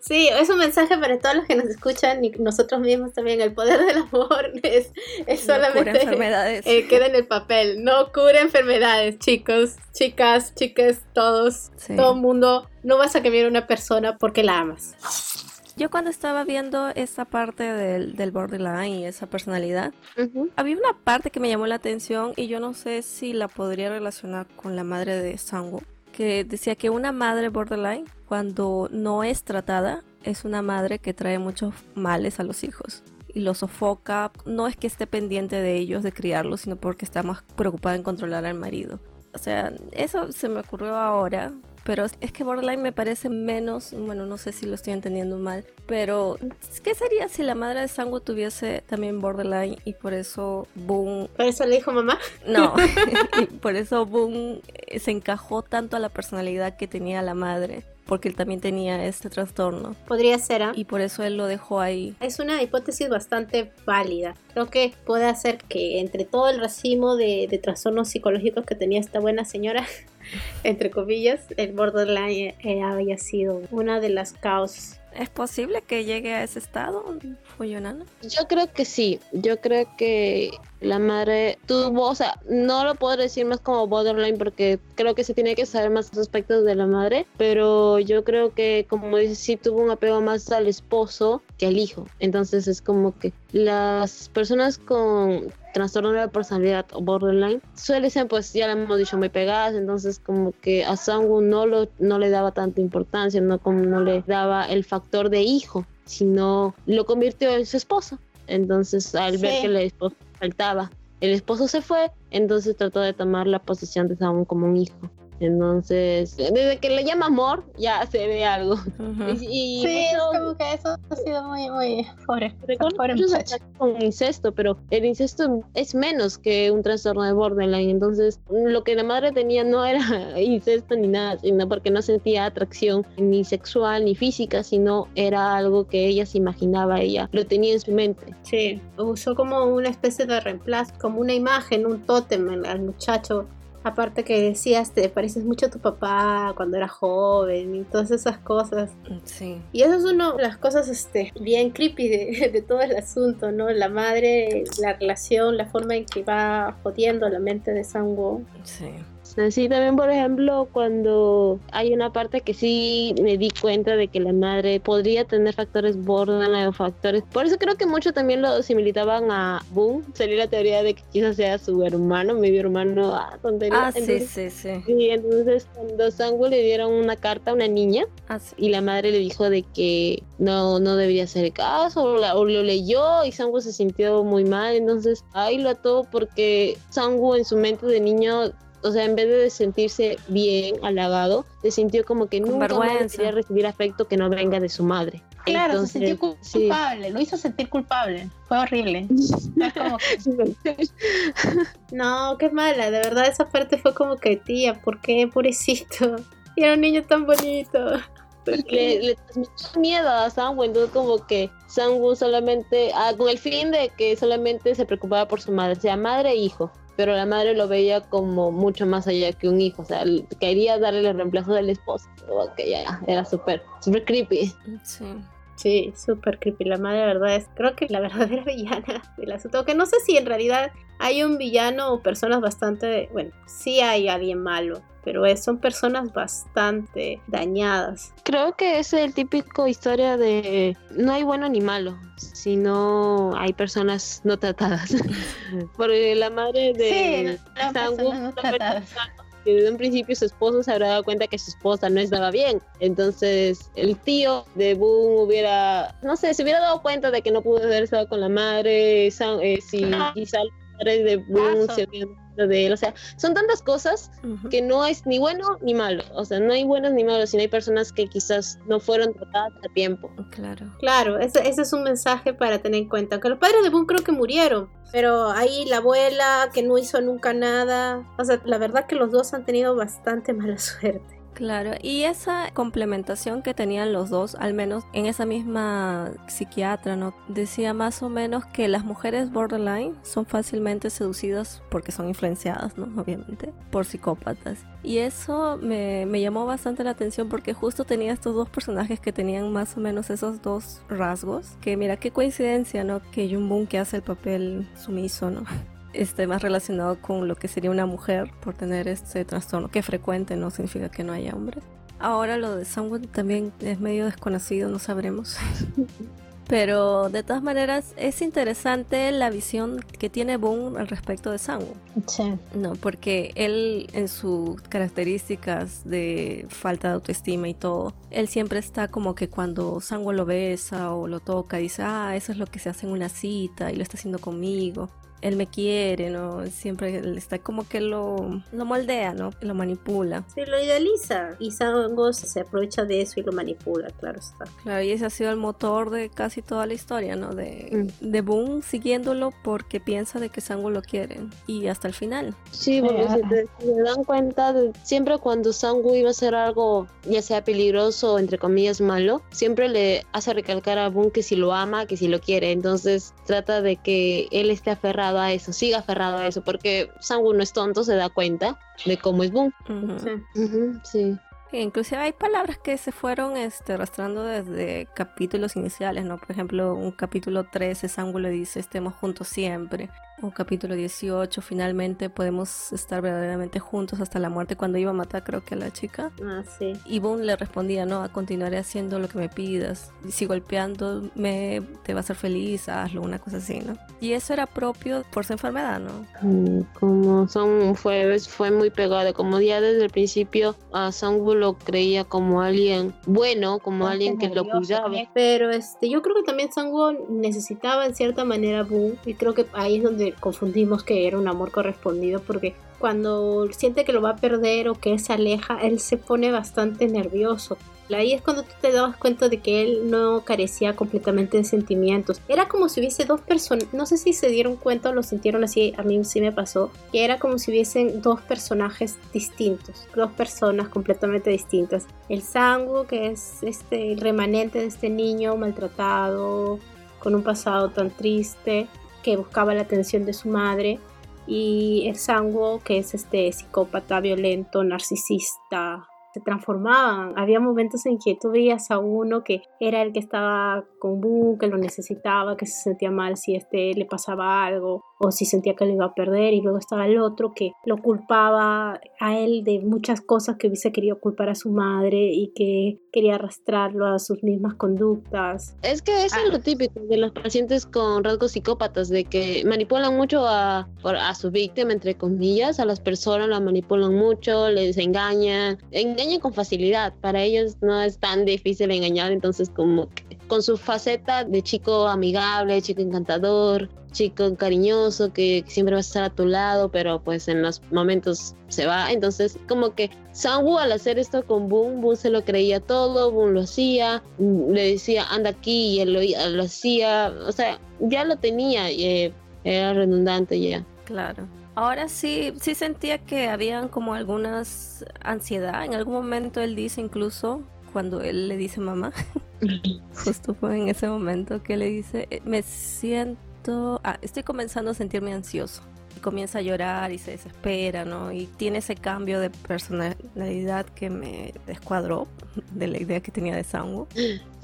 Sí, es un mensaje para todos los que nos escuchan y nosotros mismos también. El poder del amor es, es No cura solamente enfermedades. eh, queda en el papel. No cura enfermedades, chicos, chicas, chiques, todos. Sí. Todo el mundo. No vas a cambiar a una persona porque la amas. Yo cuando estaba viendo esa parte del, del borderline y esa personalidad, había una parte que me llamó la atención y yo no sé si la podría relacionar con la madre de Sango, que decía que una madre borderline, cuando no es tratada, es una madre que trae muchos males a los hijos y los sofoca. No es que esté pendiente de ellos, de criarlos, sino porque está más preocupada en controlar al marido. O sea, eso se me ocurrió ahora. Pero es que borderline me parece menos, bueno, no sé si lo estoy entendiendo mal, pero ¿qué sería si la madre de Sango tuviese también borderline y por eso Boom, Por eso le dijo mamá. no, y por eso Boom eh, se encajó tanto a la personalidad que tenía la madre, porque él también tenía este trastorno Podría ser, ¿ah? y por eso él lo dejó ahí. Es una hipótesis bastante válida. Creo que puede hacer que entre todo el racimo de, de trastornos psicológicos que tenía esta buena señora, entre comillas, el borderline eh, había sido una de las causas. ¿Es posible que llegue a ese estado? Yo creo que sí, yo creo que la madre tuvo, o sea, no lo puedo decir más como borderline porque creo que se tiene que saber más aspectos de la madre, pero yo creo que como dices, sí tuvo un apego más al esposo que al hijo. Entonces es como que las personas con trastorno de la personalidad o borderline suelen ser pues ya lo hemos dicho muy pegadas entonces como que a Sangu no lo no le daba tanta importancia no como no le daba el factor de hijo sino lo convirtió en su esposo. Entonces al ver que el esposo faltaba el esposo se fue entonces trató de tomar la posición de Sangu como un hijo Entonces, desde que le llama amor, ya se ve algo. y, sí, es como que eso ha sido muy, muy pobre. Recuerdo con incesto, pero el incesto es menos que un trastorno de borderline. Entonces, lo que la madre tenía no era incesto ni nada, sino porque no sentía atracción ni sexual ni física, sino era algo que ella se imaginaba, ella lo tenía en su mente. Sí, usó como una especie de reemplazo, como una imagen, un tótem al muchacho Aparte que decías, te pareces mucho a tu papá cuando era joven y todas esas cosas. Sí. Y eso es una de las cosas este, bien creepy de, de todo el asunto, ¿no? La madre, la relación, la forma en que va jodiendo la mente de Sango. Sí. Sí, también por ejemplo cuando hay una parte que sí me di cuenta de que la madre podría tener factores borderline o factores. Por eso creo que mucho también lo similitaban a Boom. Sería la teoría de que quizás sea su hermano, medio hermano, ah, tontería. Ah, sí, sí, sí. Y entonces cuando Sangu le dieron una carta a una niña ah, y la madre le dijo de que no, no debería hacer caso o, lo leyó y Sangu se sintió muy mal. Entonces ahí lo ató porque Sangu en su mente de niño o sea, en vez de sentirse bien, halagado, se sintió como que nunca quería recibir afecto que no venga de su madre. Claro, se sintió culpable, lo hizo sentir culpable. Fue horrible. no, qué mala, de verdad esa parte fue como que, tía, ¿por qué, pobrecito? Y era un niño tan bonito. Le, le transmitió miedo a Sangu, entonces como que Sangu solamente, ah, con el fin de que solamente se preocupaba por su madre, sea madre e hijo pero la madre lo veía como mucho más allá que un hijo, o sea, quería darle el reemplazo del esposo, que ya era súper, súper creepy. Sí. Sí, súper creepy. La madre, la verdad, es creo que la verdadera villana del asunto. Que no sé si en realidad hay un villano o personas bastante. Bueno, sí hay alguien malo, pero son personas bastante dañadas. Creo que es el típico historia de no hay bueno ni malo, sino hay personas no tratadas. Porque la madre de sí, que desde un principio su esposo se habrá dado cuenta que su esposa no estaba bien. Entonces el tío de Boom hubiera, no sé, se hubiera dado cuenta de que no pudo haber estado con la madre, eh, si quizá el padre de Boom se hubiera de él. O sea, son tantas cosas que no es ni bueno ni malo. O sea, no hay buenos ni malos, sino hay personas que quizás no fueron tratadas a tiempo. Claro. Claro, ese, ese es un mensaje para tener en cuenta. Que los padres de Boone creo que murieron. Pero ahí la abuela que no hizo nunca nada. O sea, la verdad que los dos han tenido bastante mala suerte. Claro, y esa complementación que tenían los dos, al menos en esa misma psiquiatra, ¿no? Decía más o menos que las mujeres borderline son fácilmente seducidas porque son influenciadas, ¿no? Obviamente, por psicópatas. Y eso me, me llamó bastante la atención porque justo tenía estos dos personajes que tenían más o menos esos dos rasgos. Que mira, qué coincidencia, ¿no? Que Jun que hace el papel sumiso, ¿no? Esté más relacionado con lo que sería una mujer por tener este trastorno, que frecuente no significa que no haya hombres. Ahora lo de Samuel también es medio desconocido, no sabremos. Pero de todas maneras es interesante la visión que tiene Boone al respecto de Sangu. Sí. No, porque él en sus características de falta de autoestima y todo, él siempre está como que cuando Sangu lo besa o lo toca, dice, ah, eso es lo que se hace en una cita y lo está haciendo conmigo él me quiere, ¿no? Siempre está como que lo, lo moldea, ¿no? Lo manipula. Sí, lo idealiza. Y Sango se aprovecha de eso y lo manipula, claro está. Claro, y ese ha sido el motor de casi toda la historia, ¿no? De, mm. de Boone siguiéndolo porque piensa de que Sango lo quiere. Y hasta el final. Sí, porque si te, dan cuenta, de, siempre cuando Sango iba a hacer algo, ya sea peligroso o entre comillas malo, siempre le hace recalcar a Boone que si lo ama, que si lo quiere. Entonces trata de que él esté aferrado a eso, siga aferrado a eso, porque Sangu no es tonto, se da cuenta de cómo es Boom. sí. Inclusive hay palabras que se fueron este, arrastrando desde capítulos iniciales, ¿no? Por ejemplo, un capítulo 13, Sangu le dice, estemos juntos siempre o capítulo 18, finalmente podemos estar verdaderamente juntos hasta la muerte cuando iba a matar creo que a la chica. Ah, sí. Y Boone le respondía, no, continuaré haciendo lo que me pidas. Y si golpeándome te va a hacer feliz, hazlo, una cosa así, ¿no? Y eso era propio por su enfermedad, ¿no? Mm, como Son fue, fue muy pegado, como ya desde el principio a Songwoo lo creía como alguien bueno, como alguien que lo cuidaba. Pero este, yo creo que también Songwoo necesitaba en cierta manera a Boone y creo que ahí es donde confundimos que era un amor correspondido porque cuando siente que lo va a perder o que se aleja, él se pone bastante nervioso. Ahí es cuando tú te das cuenta de que él no carecía completamente de sentimientos. Era como si hubiese dos personas, no sé si se dieron cuenta o lo sintieron así, a mí sí me pasó, que era como si hubiesen dos personajes distintos, dos personas completamente distintas. El Sango, que es este el remanente de este niño maltratado, con un pasado tan triste, que buscaba la atención de su madre, y el Sango, que es este psicópata violento, narcisista, se transformaban. Había momentos en que tú veías a uno que era el que estaba con Bu, que lo necesitaba, que se sentía mal si este le pasaba algo o si sentía que lo iba a perder y luego estaba el otro que lo culpaba a él de muchas cosas que hubiese querido culpar a su madre y que quería arrastrarlo a sus mismas conductas. Es que eso es lo típico de los pacientes con rasgos psicópatas, de que manipulan mucho a, a su víctima, entre comillas, a las personas la manipulan mucho, les engañan, engañan con facilidad, para ellos no es tan difícil engañar, entonces como con su faceta de chico amigable, chico encantador, chico cariñoso que siempre va a estar a tu lado, pero pues en los momentos se va. Entonces, como que Sanwoo al hacer esto con Boom, Boom se lo creía todo, Boom lo hacía, le decía anda aquí y él lo, hacía, o sea, ya lo tenía, y, eh, era redundante ya. Claro. Ahora sí, sí sentía que habían como algunas ansiedad. En algún momento él dice incluso, cuando él le dice mamá, justo fue en ese momento que le dice, eh, me siento Ah, estoy comenzando a sentirme ansioso. Y comienza a llorar y se desespera, ¿no? Y tiene ese cambio de personalidad que me descuadró de la idea que tenía de Sango.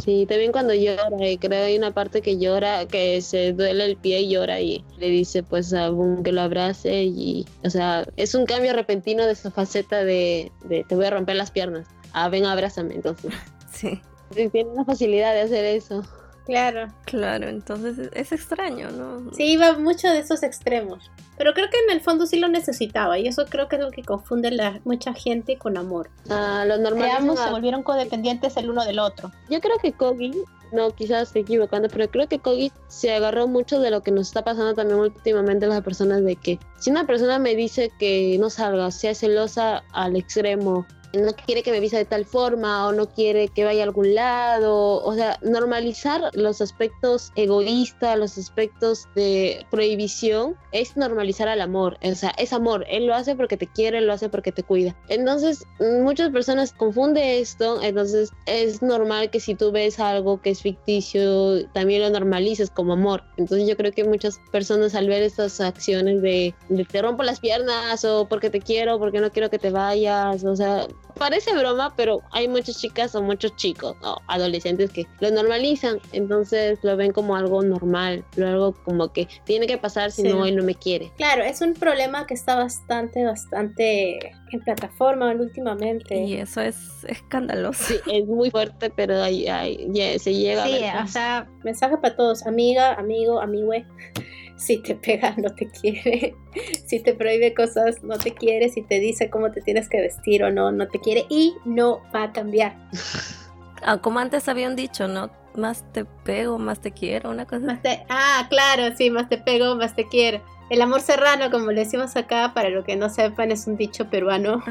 Sí, también cuando llora, y creo que hay una parte que llora, que se duele el pie y llora y le dice pues a Boom que lo abrace y, o sea, es un cambio repentino de esa faceta de, de te voy a romper las piernas. Ah, ven, abrázame, entonces. Sí. Tiene una facilidad de hacer eso. Claro. Claro, entonces es extraño, ¿no? Sí, iba mucho de esos extremos. Pero creo que en el fondo sí lo necesitaba y eso creo que es lo que confunde la, mucha gente con amor. Ah, los normales. Ambos se volvieron codependientes el uno del otro. Yo creo que Kogi, no, quizás estoy equivocando, pero creo que Kogi se agarró mucho de lo que nos está pasando también últimamente las personas de que si una persona me dice que no salga, sea celosa al extremo no quiere que me visa de tal forma o no quiere que vaya a algún lado, o sea, normalizar los aspectos egoístas, los aspectos de prohibición, es normalizar al amor, o sea, es amor, él lo hace porque te quiere, lo hace porque te cuida. Entonces, muchas personas confunden esto, entonces es normal que si tú ves algo que es ficticio, también lo normalices como amor. Entonces yo creo que muchas personas al ver estas acciones de, de te rompo las piernas o porque te quiero, porque no quiero que te vayas, o sea, parece broma, pero hay muchas chicas o muchos chicos o adolescentes que lo normalizan, entonces lo ven como algo normal, algo como que tiene que pasar si no él no me quiere. Claro, es un problema que está bastante, bastante en plataforma últimamente. Y eso es escandaloso. Sí, es muy fuerte, pero ahí, se llega. Sí, o sea, mensaje para todos, amiga, amigo, amigue si te pega no te quiere, si te prohíbe cosas no te quiere, si te dice cómo te tienes que vestir o no, no te quiere y no va a cambiar. Ah, como antes habían dicho, ¿no? Más te pego, más te quiero, una cosa. Más te... Ah, claro, sí, más te pego, más te quiero. El amor serrano, como le decimos acá, para lo que no sepan, es un dicho peruano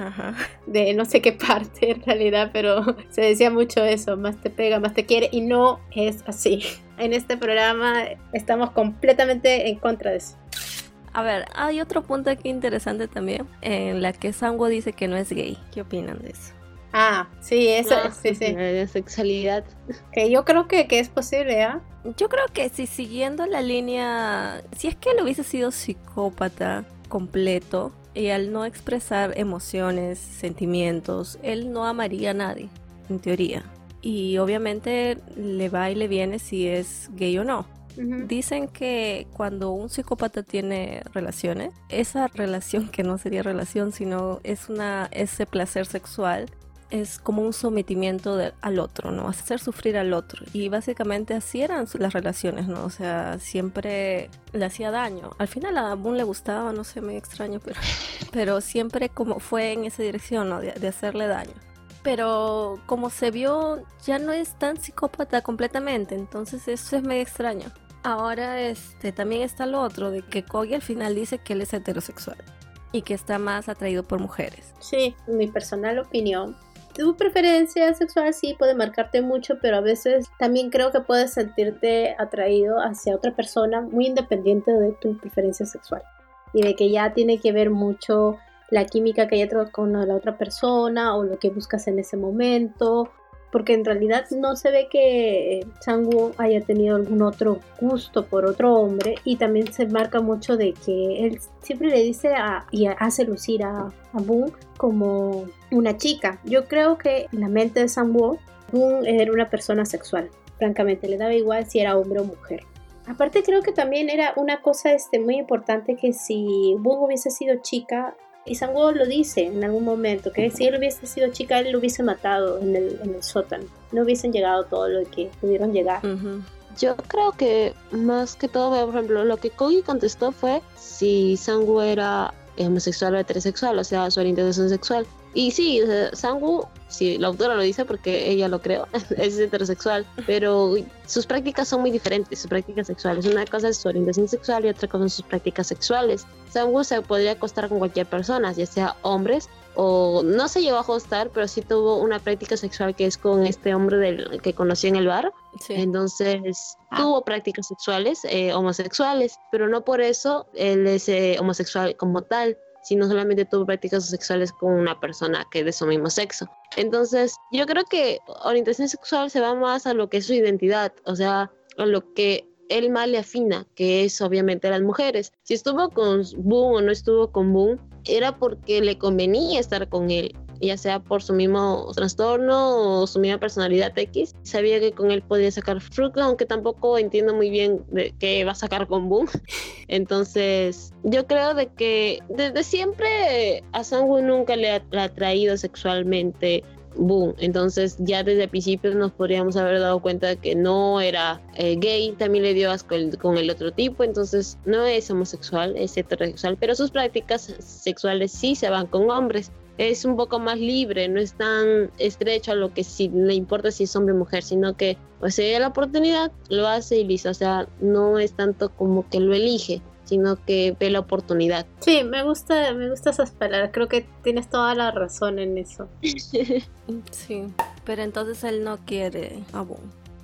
de no sé qué parte en realidad, pero se decía mucho eso, más te pega, más te quiere, y no es así. En este programa estamos completamente en contra de eso. A ver, hay otro punto aquí interesante también, en la que Sango dice que no es gay. ¿Qué opinan de eso? Ah, sí, eso, sí, sí. La sexualidad. Que yo creo que, que es posible, ¿ah? Yo creo que si siguiendo la línea, si es que él hubiese sido psicópata completo y al no expresar emociones, sentimientos, él no amaría a nadie, en teoría. Y obviamente le va y le viene si es gay o no. Dicen que cuando un psicópata tiene relaciones, esa relación que no sería relación, sino es una ese placer sexual es como un sometimiento al otro, ¿no? Hacer sufrir al otro. Y básicamente así eran las relaciones, ¿no? O sea, siempre le hacía daño. Al final a Boone le gustaba, no sé, me extraño, pero, pero siempre como fue en esa dirección, ¿no? De, hacerle daño. Pero como se vio, ya no es tan psicópata completamente, entonces eso es medio extraño. Ahora este también está lo otro de que Kogi al final dice que él es heterosexual y que está más atraído por mujeres. Sí, mi personal opinión. Tu preferencia sexual sí puede marcarte mucho, pero a veces también creo que puedes sentirte atraído hacia otra persona muy independiente de tu preferencia sexual. Y de que ya tiene que ver mucho la química que hay con la otra persona o lo que buscas en ese momento porque en realidad no se ve que Sang-woo haya tenido algún otro gusto por otro hombre y también se marca mucho de que él siempre le dice a, y hace lucir a, a Boon como una chica. Yo creo que en la mente de Sang-woo, Boon era una persona sexual. Francamente, le daba igual si era hombre o mujer. Aparte creo que también era una cosa este, muy importante que si Boon hubiese sido chica, y Sango lo dice en algún momento, que si él hubiese sido chica, él lo hubiese matado en el, en el sótano. No hubiesen llegado todo lo que pudieron llegar. Yo creo que más que todo, por ejemplo, lo que Kogi contestó fue si Sangu era homosexual o heterosexual, o sea, su orientación sexual. Y sí, Sangu, sí, la autora lo dice porque ella lo creó, es heterosexual, pero sus prácticas son muy diferentes, sus prácticas sexuales. Una cosa es su orientación sexual y otra cosa son sus prácticas sexuales. Sangu se podría acostar con cualquier persona, ya sea hombres o no se llegó a acostar, pero sí tuvo una práctica sexual que es con este hombre del, que conocí en el bar. Entonces ah. tuvo prácticas sexuales eh, homosexuales, pero no por eso él es eh, homosexual como tal sino solamente tuvo prácticas sexuales con una persona que es de su mismo sexo. Entonces, yo creo que orientación sexual se va más a lo que es su identidad, o sea, a lo que él más le afina, que es obviamente las mujeres. Si estuvo con Boom o no estuvo con Boom, era porque le convenía estar con él ya sea por su mismo trastorno o su misma personalidad X. Sabía que con él podía sacar fruto, aunque tampoco entiendo muy bien de qué va a sacar con Boom. Entonces, yo creo de que desde siempre a Sangwoo nunca le ha, atraído sexualmente boom. Entonces ya desde el principio nos podríamos haber dado cuenta de que no era eh, gay, también le dio asco con el otro tipo, entonces no es homosexual, es heterosexual, pero sus prácticas sexuales sí se van con hombres. Es un poco más libre, no es tan estrecho a lo que si le importa si es hombre o mujer, sino que pues si hay la oportunidad, lo hace y listo, o sea, no es tanto como que lo elige, sino que ve la oportunidad. Sí, me gusta, me gusta esas palabras, creo que tienes toda la razón en eso. sí, pero entonces él no quiere a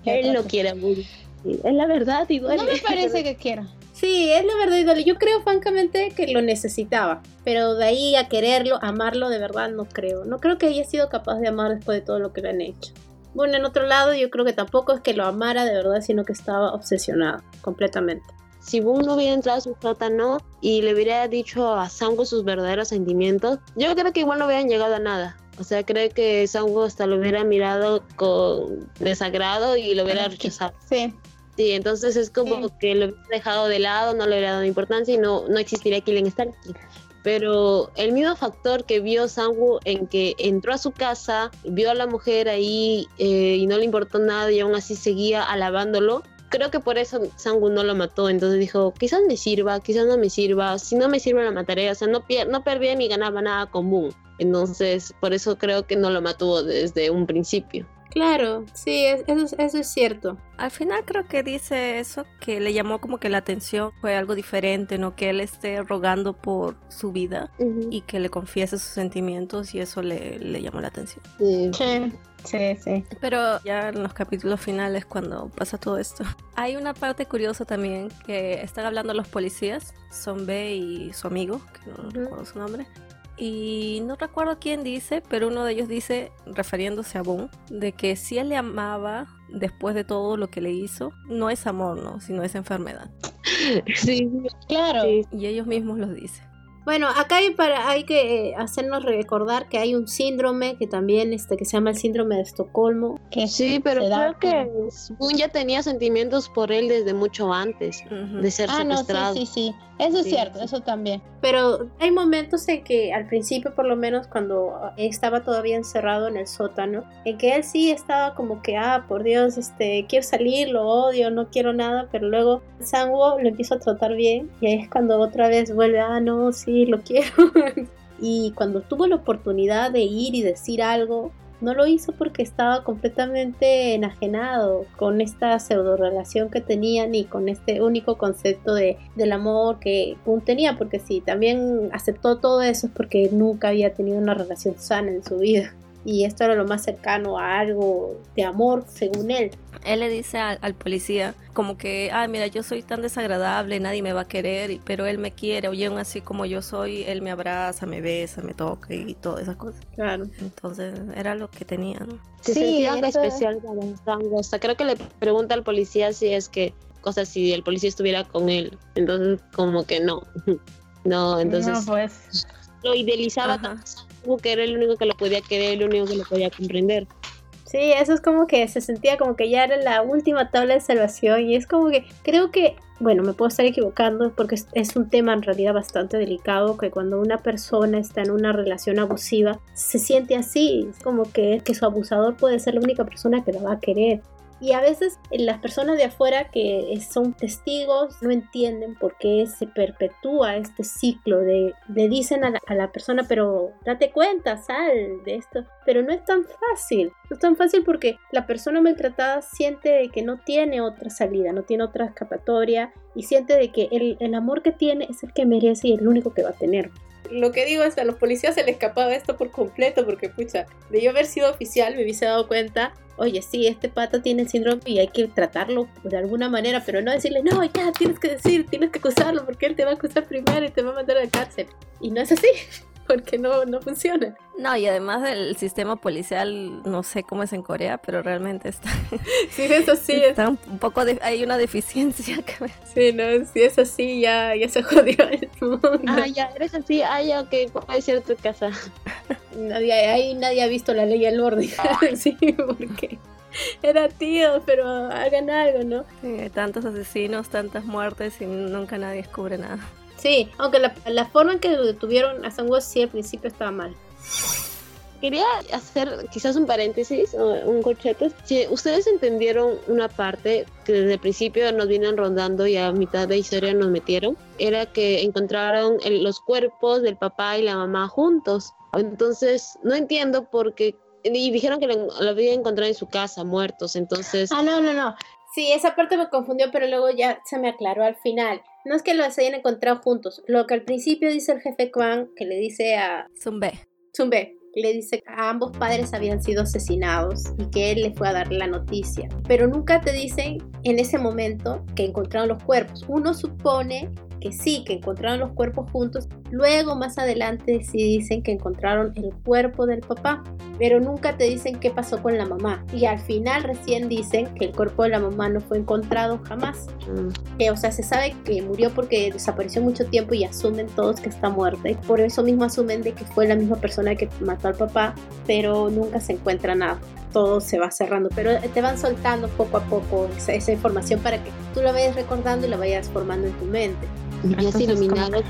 Él no quiere a Es la verdad y duele. No me parece que quiera. Sí, es la verdad y Yo creo francamente que lo necesitaba, pero de ahí a quererlo, amarlo de verdad no creo. No creo que haya sido capaz de amar después de todo lo que le han hecho. Bueno, en otro lado yo creo que tampoco es que lo amara de verdad, sino que estaba obsesionado completamente. Si Boone no hubiera entrado a su sótano y le hubiera dicho a Sango sus verdaderos sentimientos, yo creo que igual no hubieran llegado a nada. O sea, creo que Sango hasta lo hubiera mirado con desagrado y lo hubiera rechazado. Sí, Sí, entonces es como que lo hubiera dejado de lado, no le hubiera dado importancia y no, no existiría Killing Stark. Pero el mismo factor que vio Sangu en que entró a su casa, vio a la mujer ahí eh, y no le importó nada y aún así seguía alabándolo, creo que por eso Sangu no lo mató. Entonces dijo, quizás me sirva, quizás no me sirva, si no me sirve la mataré. O sea, no, no perdía ni ganaba nada con Boom. Entonces, por eso creo que no lo mató desde un principio. Claro, sí, eso, eso es cierto. Al final creo que dice eso, que le llamó como que la atención fue algo diferente, ¿no? Que él esté rogando por su vida y que le confiese sus sentimientos y eso le, le llamó la atención. Sí. sí. Sí, Pero ya en los capítulos finales, cuando pasa todo esto, hay una parte curiosa también que están hablando los policías, Son B y su amigo, que no recuerdo su nombre, y no recuerdo quién dice, pero uno de ellos dice, refiriéndose a Boone, de que si él le amaba después de todo lo que le hizo, no es amor, ¿no? Sino es enfermedad. Sí, claro. Y ellos mismos lo dicen. Bueno, acá hay, para, hay que eh, hacernos recordar que hay un síndrome que también este, que se llama el síndrome de Estocolmo. Que sí, pero creo que Boone ya tenía sentimientos por él desde mucho antes de ser ah, secuestrado. sí, sí, sí. Eso es cierto, eso también. Pero hay momentos en que al principio, por lo menos cuando estaba todavía encerrado en el sótano, en que él sí estaba como que, ah, por Dios, este, quiero salir, lo odio, no quiero nada, pero luego Sanwo lo empieza a tratar bien y ahí es cuando otra vez vuelve, ah, no, sí, lo quiero. y cuando tuvo la oportunidad de ir y decir algo, no lo hizo porque estaba completamente enajenado con esta pseudo relación que tenían y con este único concepto de, del amor que Kun tenía, porque si también aceptó todo eso es porque nunca había tenido una relación sana en su vida y esto era lo más cercano a algo de amor, según él. Él le dice al, policía como que, ah, mira, yo soy tan desagradable, nadie me va a querer, pero él me quiere, oye, así como yo soy, él me abraza, me besa, me toca y todas esas cosas. Claro. Entonces era lo que tenía, ¿no? Sí, algo especial para Creo que le pregunta al policía si es que, cosas si el policía estuviera con él. Entonces, como que no. No, entonces. No, pues. Lo idealizaba que era el único que lo podía querer, el único que lo podía comprender. Sí, eso es como que se sentía como que ya era la última tabla de salvación y es como que creo que, bueno, me puedo estar equivocando porque es, un tema en realidad bastante delicado que cuando una persona está en una relación abusiva se siente así, es como que, que su abusador puede ser la única persona que lo va a querer. Y a veces eh, las personas de afuera que son testigos no entienden por qué se perpetúa este ciclo de le dicen a la, persona, pero date cuenta, sal de esto. Pero no es tan fácil. No es tan fácil porque la persona maltratada siente que no tiene otra salida, no tiene otra escapatoria y siente de que el, el amor que tiene es el que merece y el único que va a tener lo que digo es que a los policías se les escapaba esto por completo, porque pucha, de yo haber sido oficial me hubiese dado cuenta, oye, sí, este pata tiene el síndrome y hay que tratarlo de alguna manera, pero no decirle, no, ya, tienes que decir, tienes que acusarlo, porque él te va a acusar primero y te va a mandar a la cárcel. Y no es así. porque no, no funciona. No, y además del sistema policial, no sé cómo es en Corea, pero realmente está... Sí, eso sí. Está un poco de, hay una deficiencia. Que... Sí, no, si es así, ya, ya se jodió el mundo. Ah, ya, eres así, ah, ya, ok, puede ser tu casa. Nadie, ahí nadie ha visto la ley del orden. sí, porque era tío, pero hagan algo, ¿no? Sí, tantos asesinos, tantas muertes y nunca nadie descubre nada. Sí, aunque la, forma en que detuvieron a Sanguo sí al principio estaba mal. Quería hacer quizás un paréntesis o un corchete. Si ustedes entendieron una parte que desde el principio nos vienen rondando y a mitad de historia nos metieron, era que encontraron los cuerpos del papá y la mamá juntos. Entonces, no entiendo por qué y dijeron que lo, lo habían encontrado en su casa, muertos, entonces... Ah, no, no, no. Sí, esa parte me confundió, pero luego ya se me aclaró al final. No es que los hayan encontrado juntos. Lo que al principio dice el jefe Kwan, que le dice a Zumbe. Zumbe, le dice que ambos padres habían sido asesinados y que él le fue a dar la noticia. Pero nunca te dicen en ese momento que encontraron los cuerpos. Uno supone que sí, que encontraron los cuerpos juntos. Luego, más adelante, sí dicen que encontraron el cuerpo del papá, pero nunca te dicen qué pasó con la mamá. Y al final recién dicen que el cuerpo de la mamá no fue encontrado jamás. Mm. O sea, se sabe que murió porque desapareció mucho tiempo y asumen todos que está muerta. Y por eso mismo asumen de que fue la misma persona que mató al papá, pero nunca se encuentra nada todo se va cerrando, pero te van soltando poco a poco esa, esa, información para que tú la vayas recordando y la vayas formando en tu mente me has iluminado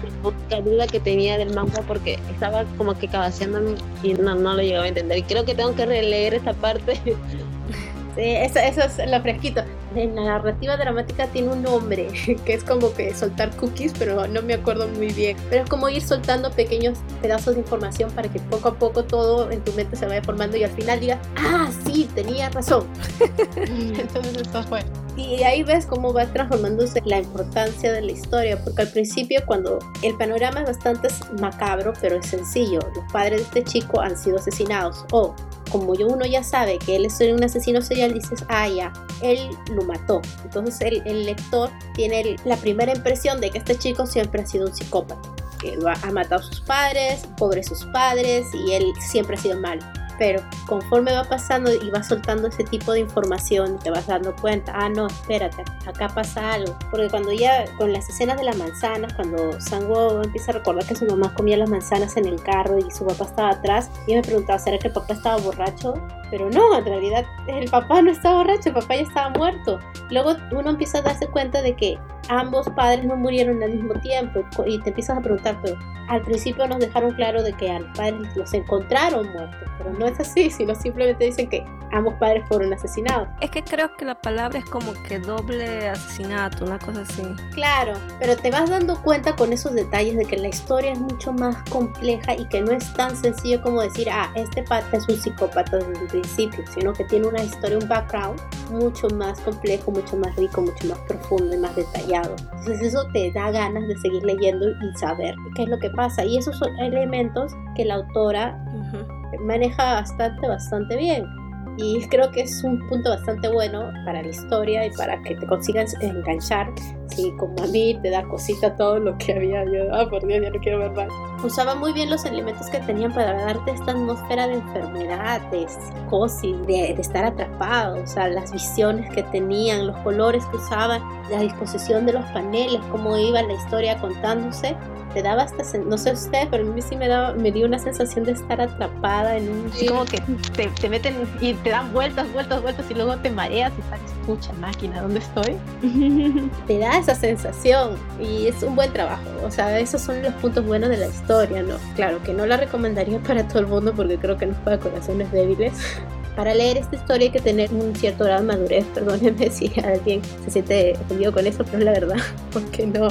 la duda que tenía del manga porque estaba como que cabaceándome y no, no lo llegaba a entender. Y creo que tengo que releer esa parte. Sí, eso, eso es lo fresquito. En la narrativa dramática tiene un nombre, que es como que soltar cookies, pero no me acuerdo muy bien. Pero es como ir soltando pequeños pedazos de información para que poco a poco todo en tu mente se vaya formando y al final digas, ah, sí, tenía razón. Entonces eso fue. Y ahí ves cómo va transformándose la importancia de la historia, porque al principio cuando el panorama es bastante macabro, pero es sencillo, los padres de este chico han sido asesinados, o como uno ya sabe que él es un asesino serial, dices, ah, ya, él lo mató. Entonces el, el lector tiene la primera impresión de que este chico siempre ha sido un psicópata, que ha matado a sus padres, pobres sus padres, y él siempre ha sido malo pero conforme va pasando y va soltando ese tipo de información, te vas dando cuenta, ah, no, espérate, acá pasa algo. Porque cuando ya, con las escenas de las manzanas, cuando Sango empieza a recordar que su mamá comía las manzanas en el carro y su papá estaba atrás, yo me preguntaba, ¿será que el papá estaba borracho? Pero no, en realidad el papá no estaba borracho, el papá ya estaba muerto. Luego uno empieza a darse cuenta de que ambos padres no murieron al mismo tiempo y te empiezas a preguntar, pero al principio nos dejaron claro de que a los padres los encontraron muertos, pero no es así, sino simplemente dicen que ambos padres fueron asesinados. Es que creo que la palabra es como que doble asesinato, una cosa así. Claro, pero te vas dando cuenta con esos detalles de que la historia es mucho más compleja y que no es tan sencillo como decir, ah, este pata es un psicópata desde el principio, sino que tiene una historia, un background mucho más complejo, mucho más rico, mucho más profundo y más detallado. Entonces eso te da ganas de seguir leyendo y saber qué es lo que pasa. Y esos son elementos que la autora maneja bastante, bastante bien y creo que es un punto bastante bueno para la historia y para que te consigas enganchar. Si como a mí te da cosita todo lo que había yo, ah, por Dios, ya no quiero ver más. Usaba muy bien los elementos que tenían para darte esta atmósfera de enfermedad, de psicosis, de, de estar atrapado, o sea, las visiones que tenían, los colores que usaban, la disposición de los paneles, cómo iba la historia contándose te daba hasta, no sé usted, pero a mí sí me, daba, me dio una sensación de estar atrapada en un... Sí. como que te, te, meten y te dan vueltas, vueltas, vueltas y luego te mareas y sales, pucha máquina, ¿dónde estoy? te da esa sensación y es un buen trabajo. O sea, esos son los puntos buenos de la historia, ¿no? Claro que no la recomendaría para todo el mundo porque creo que no es para corazones débiles. Para leer esta historia hay que tener un cierto grado de madurez, perdónenme si alguien se siente ofendido con eso, pero es la verdad, porque no,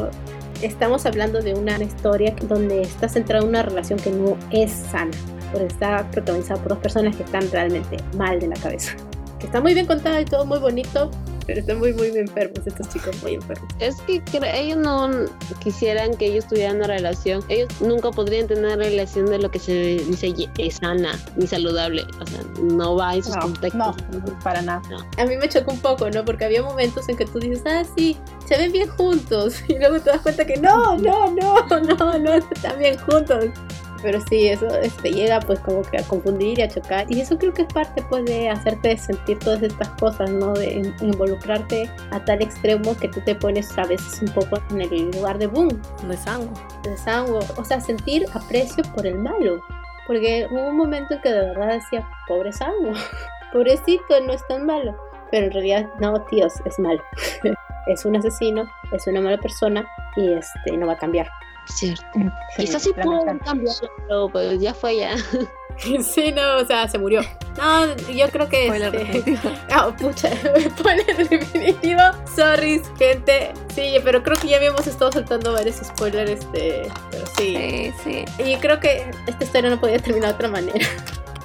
estamos hablando de una historia donde está centrada en una relación que no es sana, porque está protagonizada por dos personas que están realmente mal de la cabeza. Que está muy bien contada y todo muy bonito, pero están muy, muy enfermos estos chicos, muy enfermos. Es que ellos no quisieran que ellos tuvieran una relación. Ellos nunca podrían tener una relación de lo que se dice es sana ni saludable. O sea, no va en sus no, contextos. No, para nada. No. A mí me chocó un poco, ¿no? Porque había momentos en que tú dices, ah, sí, se ven bien juntos. Y luego te das cuenta que no, no, no, no, no están bien juntos pero sí, eso este, llega pues como que a confundir y a chocar. Y eso creo que es parte pues de hacerte sentir todas estas cosas, ¿no? De involucrarte a tal extremo que tú te pones a veces un poco en el lugar de boom. De sango. De sango. O sea, sentir aprecio por el malo. Porque hubo un momento en que de verdad decía, pobre sango, pobrecito, no es tan malo. Pero en realidad, no, tíos, es malo. es un asesino, es una mala persona y este no va a cambiar. Cierto. Sí, Quizás sí pudo cambiarlo, pero pues ya fue ya. Sí, no, o sea, se murió. No, yo creo que. Spoiler este... Ah, oh, pucha, spoiler definitivo. Sorry, gente. Sí, pero creo que ya habíamos estado soltando varios spoilers, este. Pero sí. Sí, sí. Y creo que esta historia no podía terminar de otra manera.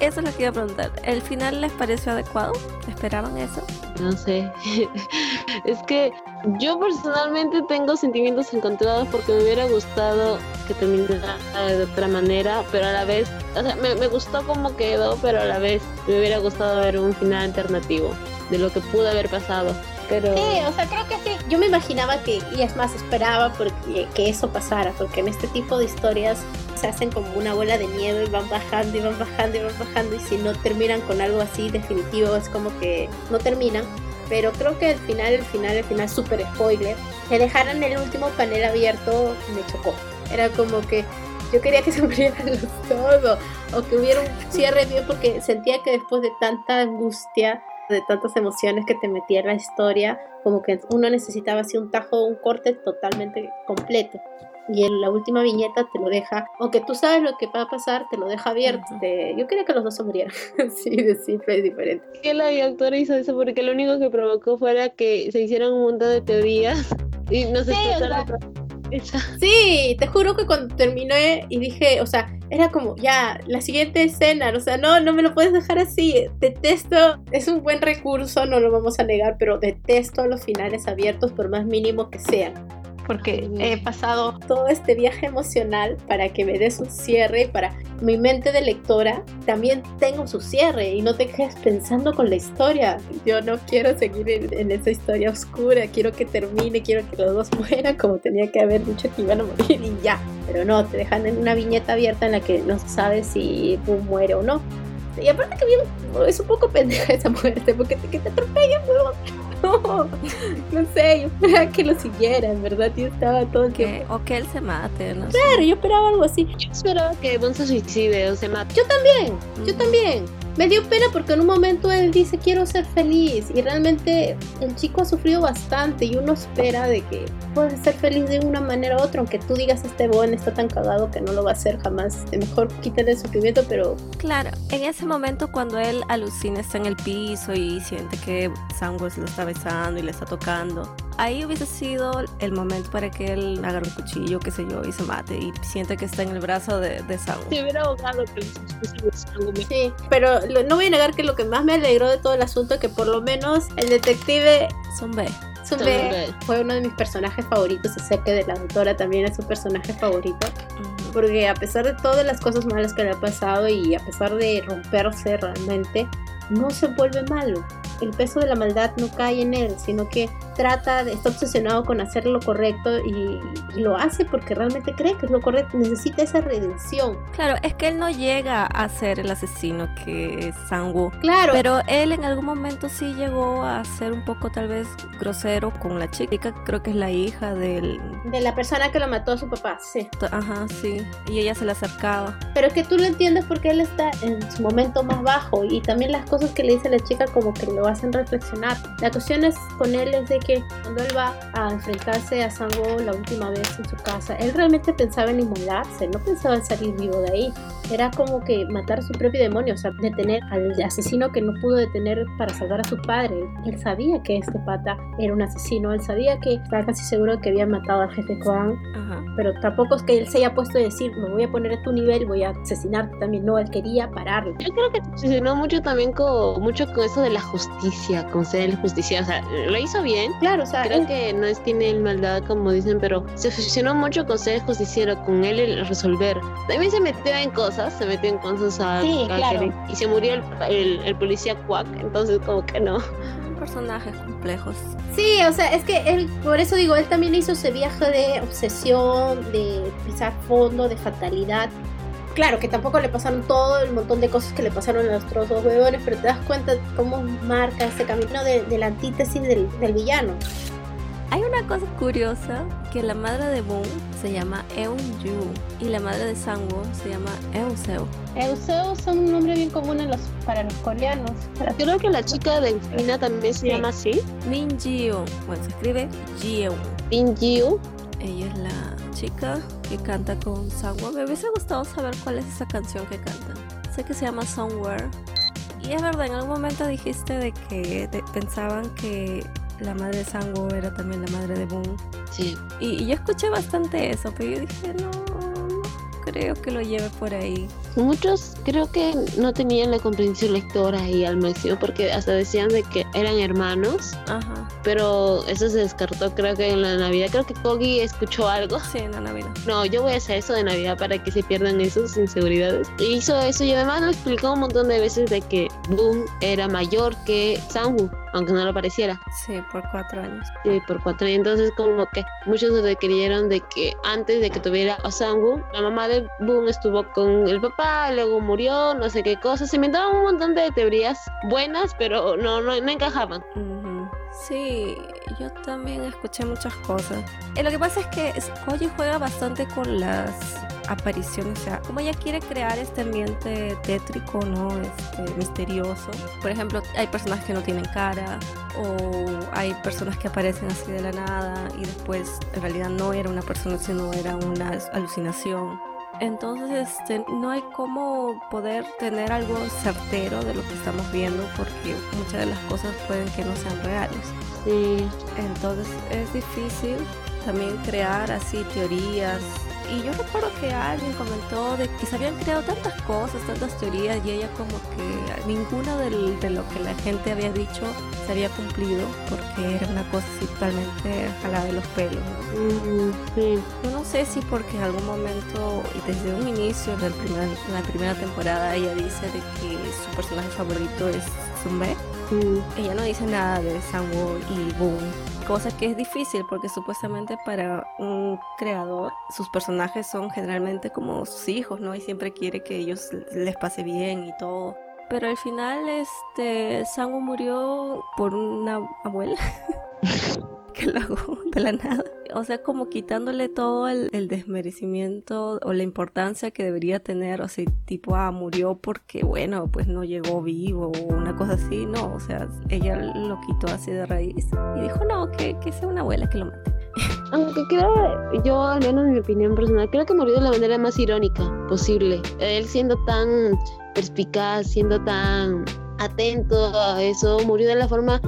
Eso es lo que iba a preguntar. ¿El final les pareció adecuado? ¿Esperaban eso? No sé. es que yo personalmente tengo sentimientos encontrados porque me hubiera gustado que terminara de otra manera, pero a la vez, o sea, me, gustó como quedó, pero a la vez me hubiera gustado ver un final alternativo de lo que pudo haber pasado. Pero... Sí, o sea, creo que sí. Yo me imaginaba que, y es más, esperaba porque, que eso pasara, porque en este tipo de historias se hacen como una bola de nieve y van bajando y van bajando y van bajando y si no terminan con algo así definitivo es como que no terminan. Pero creo que al final, el final, el final, súper spoiler, que dejaran el último panel abierto me chocó. Era como que yo quería que se murieran los dos o que hubiera un cierre bien porque sentía que después de tanta angustia de tantas emociones que te metía en la historia, como que uno necesitaba así un tajo, un corte totalmente completo. Y en la última viñeta te lo deja, aunque tú sabes lo que va a pasar, te lo deja abierto. Uh -huh. te, yo quería que los dos se murieran, sí, de simple y diferente. Que la autora hizo eso porque lo único que provocó fuera que se hicieron un montón de teorías y no se sí, o sea, Sí, te juro que cuando terminé y dije, o sea, era como, ya, la siguiente escena, o sea, no, no me lo puedes dejar así. Detesto, es un buen recurso, no lo vamos a negar, pero detesto los finales abiertos por más mínimo que sean porque he pasado todo este viaje emocional para que me des un cierre, para mi mente de lectora también tengo su cierre y no te quedes pensando con la historia. Yo no quiero seguir en, en esa historia oscura, quiero que termine, quiero que los dos mueran como tenía que haber dicho que iban a morir y ya. Pero no, te dejan en una viñeta abierta en la que no sabes si Boom muere o no. Y aparte que bien, es un poco pendeja esa muerte, porque te, que te atropellan, huevón. No, no sé, yo esperaba que lo siguiera, en verdad, yo estaba todo el tiempo. O que él se mate, no Claro, sé. yo esperaba algo así. Yo esperaba que Bon se suicide o se mate. Yo también, yo también. Me dio pena porque en un momento él dice quiero ser feliz y realmente el chico ha sufrido bastante y uno espera de que pueda ser feliz de una manera u otra, aunque tú digas este bon está tan cagado que no lo va a hacer jamás, mejor quitarle el sufrimiento, pero... Claro, en ese momento cuando él alucina está en el piso y siente que Sangos lo está besando y le está tocando, ahí hubiese sido el momento para que él agarre un cuchillo, qué sé yo, y se mate y siente que está en el brazo de, de Sango. Si hubiera ahogado que Sí, pero no voy a negar que lo que más me alegró de todo el asunto es que por lo menos el detective Zumbe. Zumbe fue uno de mis personajes favoritos, sé que de la autora también es su personaje favorito. Porque a pesar de todas las cosas malas que le ha pasado y a pesar de romperse realmente, no se vuelve malo el peso de la maldad no cae en él, sino que trata, de, está obsesionado con hacer lo correcto y, lo hace porque realmente cree que es lo correcto, necesita esa redención. Claro, es que él no llega a ser el asesino que es Sangu. Claro. Pero él en algún momento sí llegó a ser un poco tal vez grosero con la chica, creo que es la hija del... De la persona que lo mató a su papá, sí. Ajá, sí. Y ella se le acercaba. Pero es que tú lo entiendes porque él está en su momento más bajo y también las cosas que le dice la chica como que lo hacen reflexionar. La cuestión es con él es de que cuando él va a enfrentarse a Sango la última vez en su casa, él realmente pensaba en inmolarse, no pensaba en salir vivo de ahí. Era como que matar a su propio demonio, o sea, detener al asesino que no pudo detener para salvar a su padre. Él sabía que este pata era un asesino, él sabía que estaba casi seguro que había matado al jefe Koan, pero tampoco es que él se haya puesto a decir, me voy a poner a tu nivel, voy a asesinarte también. No, él quería pararlo. Yo creo que se obsesionó mucho también con, mucho con eso de la justicia con ser el justicia, o sea, lo hizo bien. Claro, o sea, creo que no es tiene maldad como dicen, pero se obsesionó mucho con ser justiciero, con él el resolver. También se metió en cosas, se metió en cosas a, sí, claro. y se murió el, el, policía Quack, entonces como que no personajes complejos. Sí, o sea, es que él, por eso digo, él también hizo ese viaje de obsesión, de pisar fondo, de fatalidad claro, que tampoco le pasaron todo el montón de cosas que le pasaron a los trozos huevones, pero te das cuenta cómo marca ese camino de, la antítesis del, villano. Hay una cosa curiosa, que la madre de Boom se llama Eun-yu y la madre de Sangwoo se llama Eun-seo. Eun-seo son un nombre bien común en los, para los coreanos. Creo que la chica de China también se llama así. Min ji bueno, se escribe Ji-eun. Min ji Ella es la chica que canta con Sangwa. Me hubiese gustado saber cuál es esa canción que canta. Sé que se llama Somewhere. Y es verdad, en algún momento dijiste de que pensaban que la madre de Sangwa era también la madre de Boom. Sí. Y, y, yo escuché bastante eso, pero yo dije, no, creo que lo lleve por ahí. Muchos creo que no tenían la comprensión lectora ahí al máximo porque hasta decían de que eran hermanos. Ajá. Pero eso se descartó creo que en la Navidad. Creo que Kogi escuchó algo. Sí, en la Navidad. No, yo voy a hacer eso de Navidad para que se pierdan esas inseguridades. hizo eso y además nos explicó un montón de veces de que Boom era mayor que Sanwoo aunque no lo pareciera. Sí, por cuatro años. Sí, por cuatro años. Entonces, como que muchos creyeron de que antes de que tuviera a Sangu, la mamá de Boom estuvo con el papá, luego murió, no sé qué cosas. Se inventaban un montón de teorías buenas, pero no, no, no encajaban. Sí, yo también escuché muchas cosas. Eh, lo que pasa es que Koji juega bastante con las apariciones, o sea, como ella quiere crear este ambiente tétrico, ¿no? Este, misterioso. Por ejemplo, hay personas que no tienen cara o hay personas que aparecen así de la nada y después en realidad no era una persona, sino era una alucinación. Entonces, este, no hay cómo poder tener algo certero de lo que estamos viendo porque muchas de las cosas pueden que no sean reales. Sí. Entonces, es difícil también crear así teorías y yo recuerdo que alguien comentó de que se habían creado tantas cosas, tantas teorías y ella como que ninguna de lo que la gente había dicho se había cumplido porque era una cosa así totalmente jalada de los pelos. Yo no sé si porque en algún momento y desde un inicio del primer, en la primera temporada ella dice de que su personaje favorito es Zumbe. Ella no dice nada de Sanwo y Boom cosa que es difícil porque supuestamente para un creador sus personajes son generalmente como sus hijos, ¿no? Y siempre quiere que ellos les pase bien y todo. Pero al final, este, Sango murió por una abuela que lo hago de la nada. o sea, como quitándole todo el, desmerecimiento o la importancia que debería tener, o sea, tipo, ah, murió porque, bueno, pues no llegó vivo o una cosa así, no, o sea, ella lo quitó así de raíz y dijo, no, que, que sea una abuela que lo mate. Aunque creo, yo al menos en mi opinión personal, creo que murió de la manera más irónica posible. Él siendo tan perspicaz, siendo tan atento a eso, murió de la forma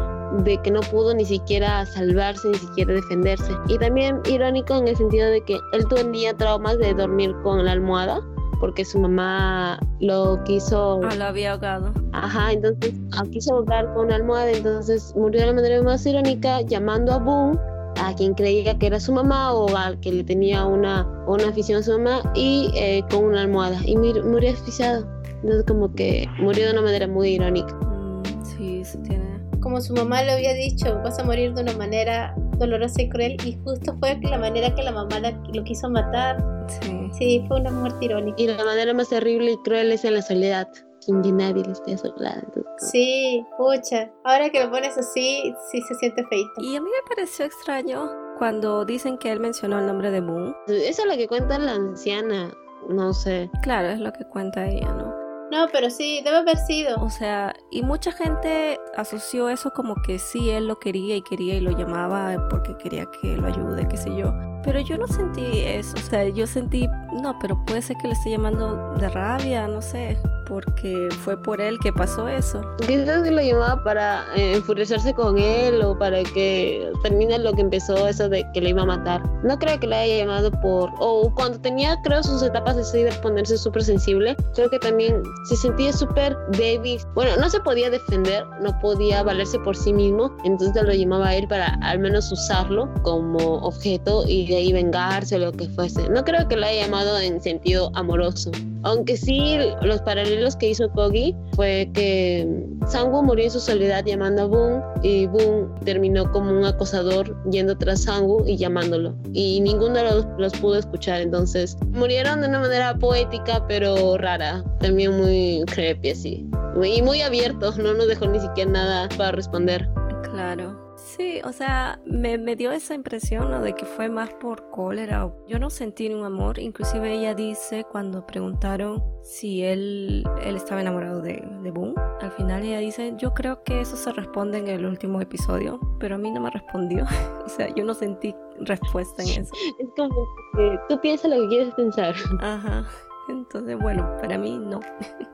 de que no pudo ni siquiera salvarse, ni siquiera defenderse. Y también irónico en el sentido de que él tenía traumas de dormir con la almohada porque su mamá lo quiso... Ah, lo había ahogado. Ajá, entonces ah, quiso ahogar con una almohada, entonces murió de la manera más irónica llamando a Boom a quien creía que era su mamá o al que le tenía una, una afición a su mamá y eh, con una almohada y murió asfixiado. Entonces como que murió de una manera muy irónica. Mm, sí, se tiene. Como su mamá le había dicho, vas a morir de una manera dolorosa y cruel y justo fue la manera que la mamá lo quiso matar. Sí. Sí, fue una muerte irónica. Y la manera más terrible y cruel es en la soledad sin que nadie le esté soplando. Sí, pucha. Ahora que lo pones así, sí se siente feito. Y a mí me pareció extraño cuando dicen que él mencionó el nombre de Moon. Eso es lo que cuenta la anciana, no sé. Claro, es lo que cuenta ella, ¿no? No, pero sí, debe haber sido. O sea, y mucha gente asoció eso como que sí, él lo quería y quería y lo llamaba porque quería que lo ayude, qué sé yo. Pero yo no sentí eso, o sea, yo sentí, no, pero puede ser que le esté llamando de rabia, no sé, porque fue por él que pasó eso. Quizás que lo llamaba para eh, enfurecerse con él o para que termine lo que empezó, eso de que le iba a matar. No creo que le haya llamado por, o cuando tenía, creo, sus etapas así de ponerse súper sensible, creo que también se sentía súper débil. Bueno, no se podía defender, no podía valerse por sí mismo, entonces lo llamaba a él para al menos usarlo como objeto y de ahí vengarse o lo que fuese. No creo que lo haya llamado en sentido amoroso. Aunque sí, los paralelos que hizo Kogi fue que Sangwoo murió en su soledad llamando a Boon y Boon terminó como un acosador yendo tras Sangwoo y llamándolo. Y ninguno de los, los pudo escuchar. Entonces murieron de una manera poética pero rara. También muy creepy así. Y muy abierto. No nos dejó ni siquiera nada para responder. Claro. Sí, o sea, me, me, dio esa impresión ¿no? de que fue más por cólera. Yo no sentí un amor. Inclusive ella dice cuando preguntaron si él, él estaba enamorado de, de Boom. Al final ella dice, yo creo que eso se responde en el último episodio, pero a mí no me respondió. o sea, yo no sentí respuesta en eso. Es como que tú piensas lo que quieres pensar. Ajá. Entonces, bueno, para mí no.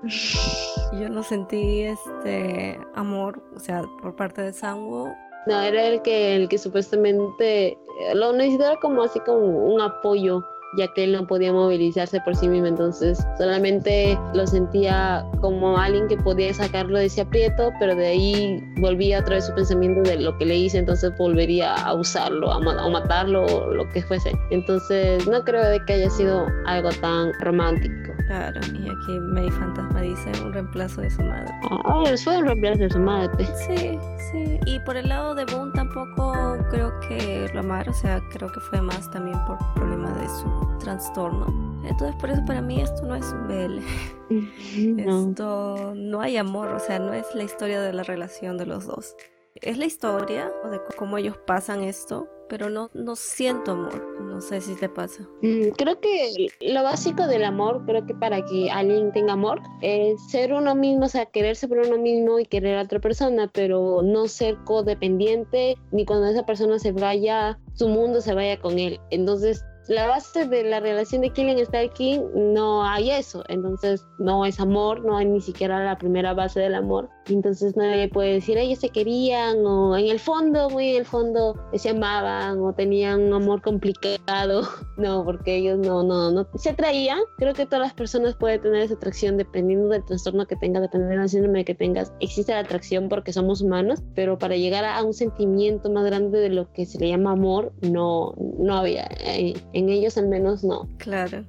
Yo no sentí este amor, o sea, por parte de Sanwo no, era el que, el que supuestamente eh, lo necesitaba como así como un apoyo ya que él no podía movilizarse por sí mismo, entonces solamente lo sentía como alguien que podía sacarlo de ese aprieto, pero de ahí volvía otra vez su pensamiento de lo que le hice, entonces volvería a usarlo, a, matarlo o lo que fuese. Entonces no creo de que haya sido algo tan romántico. Claro, y aquí Mary Fantasma dice un reemplazo de su madre. Ah, fue un reemplazo de su madre. Sí, sí. Y por el lado de Boone tampoco creo que lo amara, o sea, creo que fue más también por problema de su trastorno. Entonces por eso para mí esto no es un BL. Esto no hay amor, o sea, no es la historia de la relación de los dos. Es la historia de cómo ellos pasan esto, pero no, no siento amor. No sé si te pasa. Mm, creo que lo básico del amor, creo que para que alguien tenga amor, es ser uno mismo, o sea, quererse por uno mismo y querer a otra persona, pero no ser codependiente, ni cuando esa persona se vaya, su mundo se vaya con él. Entonces, la base de la relación de Killing King no hay eso, entonces no es amor, no hay ni siquiera la primera base del amor, entonces nadie puede decir ellos se querían o en el fondo, muy en el fondo se amaban o tenían un amor complicado, no, porque ellos no, no, no. Se atraían, creo que todas las personas pueden tener esa atracción dependiendo del trastorno que tengas, dependiendo del síndrome que tengas, existe la atracción porque somos humanos, pero para llegar a un sentimiento más grande de lo que se le llama amor, no, no había. Eh, en ellos al menos no. Claro.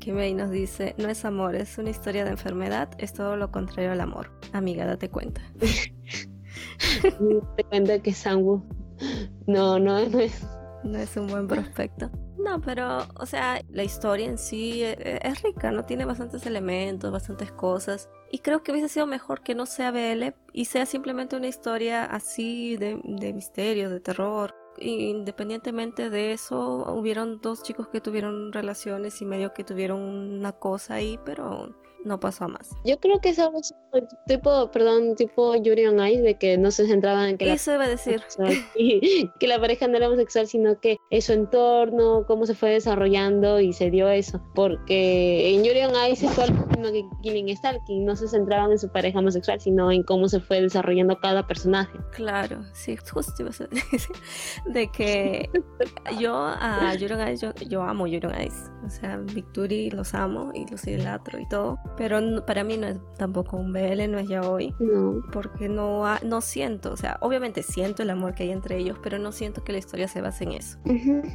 Kimei nos dice, no es amor, es una historia de enfermedad, es todo lo contrario al amor. Amiga, date cuenta. Te cuenta que Sangu no, no, no es. No es un buen prospecto. No, pero, o sea, la historia en sí es, es, rica, ¿no? Tiene bastantes elementos, bastantes cosas. Y creo que hubiese sido mejor que no sea BL y sea simplemente una historia así de, de misterio, de terror, independientemente de eso, hubieron dos chicos que tuvieron relaciones y medio que tuvieron una cosa ahí, pero no pasó más. Yo creo que es algo tipo, perdón, tipo Yuri on Ice, de que no se centraban en que la, Eso iba a decir. que la pareja no era homosexual, sino que es su entorno, cómo se fue desarrollando y se dio eso. Porque en Yuri on Ice lo mismo que Killing Stalking, no se centraban en su pareja homosexual, sino en cómo se fue desarrollando cada personaje. Claro, sí, justo iba a decir de que yo a Yuri on Ice, yo, amo Yuri on Ice. O sea, Victory los amo y los idolatro y todo pero para mí no es tampoco un BL, no es ya hoy. No. Porque no, no siento, o sea, obviamente siento el amor que hay entre ellos, pero no siento que la historia se base en eso.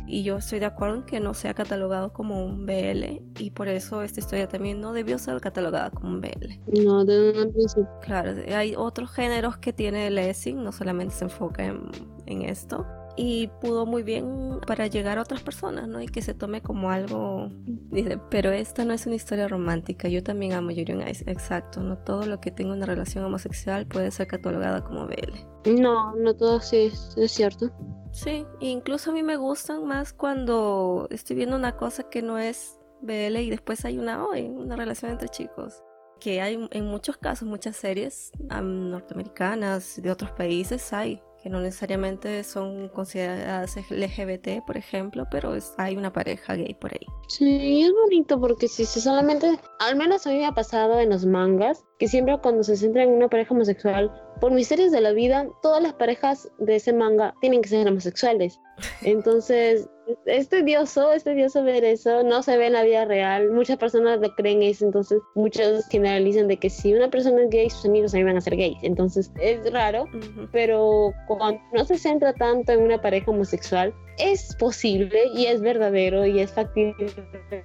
Y yo estoy de acuerdo en que no sea catalogado como un BL y por eso esta historia también no debió ser catalogada como un BL. No, de principio. Claro, hay otros géneros que tiene Lessing, no solamente se enfoca en, en esto y pudo muy bien para llegar a otras personas, ¿no? Y que se tome como algo, dice, pero esta no es una historia romántica, yo también amo Yuri Ice, exacto, no todo lo que tenga una relación homosexual puede ser catalogada como BL. No, no todo sí, es cierto. Sí, incluso a mí me gustan más cuando estoy viendo una cosa que no es BL y después hay una hoy, una relación entre chicos que hay en muchos casos, muchas series norteamericanas de otros países hay que no necesariamente son consideradas LGBT, por ejemplo, pero hay una pareja gay por ahí. Sí, es bonito porque si se solamente, al menos a mí me ha pasado en los mangas, que siempre cuando se centra en una pareja homosexual, por misterios de la vida, todas las parejas de ese manga tienen que ser homosexuales. Entonces, es tedioso, es tedioso ver eso, no se ve en la vida real, muchas personas lo creen eso, entonces muchos generalizan de que si una persona es gay, sus amigos también van a ser gays, entonces es raro, pero cuando no se centra tanto en una pareja homosexual, es posible y es verdadero y es factible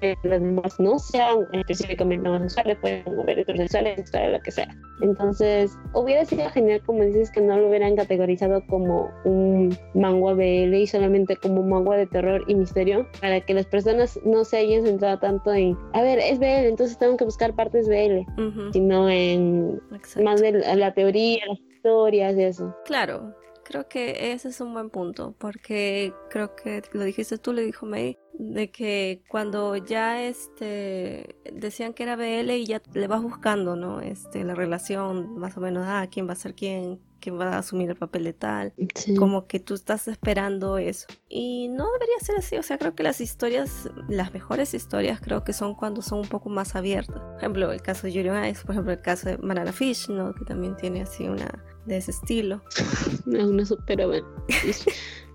que las demás no sean específicamente homosexuales, pueden haber heterosexuales, sexuales, lo que sea. Entonces, hubiera sido genial, como dices, que no lo hubieran categorizado como un manga BL y solamente como un manga de terror y misterio, para que las personas no se hayan centrado tanto en, a ver, es BL, entonces tengo que buscar partes BL, sino en más de la teoría, las historias y eso. Claro, Creo que ese es un buen punto, porque creo que lo dijiste tú, le dijo May, de que cuando ya este decían que era BL y ya le vas buscando, ¿no? Este, la relación, más o menos, ah, quién va a ser quién, quién va a asumir el papel de tal, como que tú estás esperando eso. Y no debería ser así, o sea, creo que las historias, las mejores historias creo que son cuando son un poco más abiertas. Por ejemplo, el caso de Yuri Ice, por ejemplo, el caso de Banana Fish, ¿no? Que también tiene así una de ese estilo. No, no supero bueno.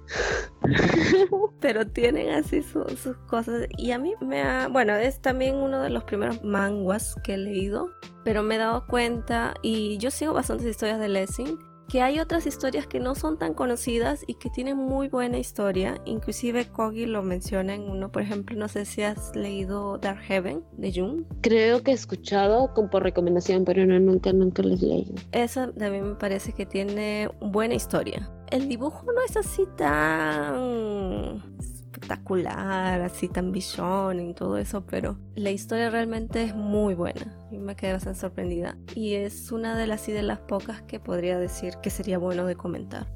Pero tienen así sus cosas. Y a mí me ha. Bueno, es también uno de los primeros manguas que he leído. Pero me he dado cuenta. Y yo sigo bastantes historias de Lessing que hay otras historias que no son tan conocidas y que tienen muy buena historia. Inclusive Kogi lo menciona en uno, por ejemplo, no sé si has leído Dark Heaven de Jung. Creo que he escuchado por recomendación, pero no, nunca, nunca lo he leído. Esa también me parece que tiene buena historia. El dibujo no es así tan espectacular, así tan billón y todo eso, pero la historia realmente es muy buena. Y me quedé bastante sorprendida. Y es una de las y de las pocas que podría decir que sería bueno de comentar.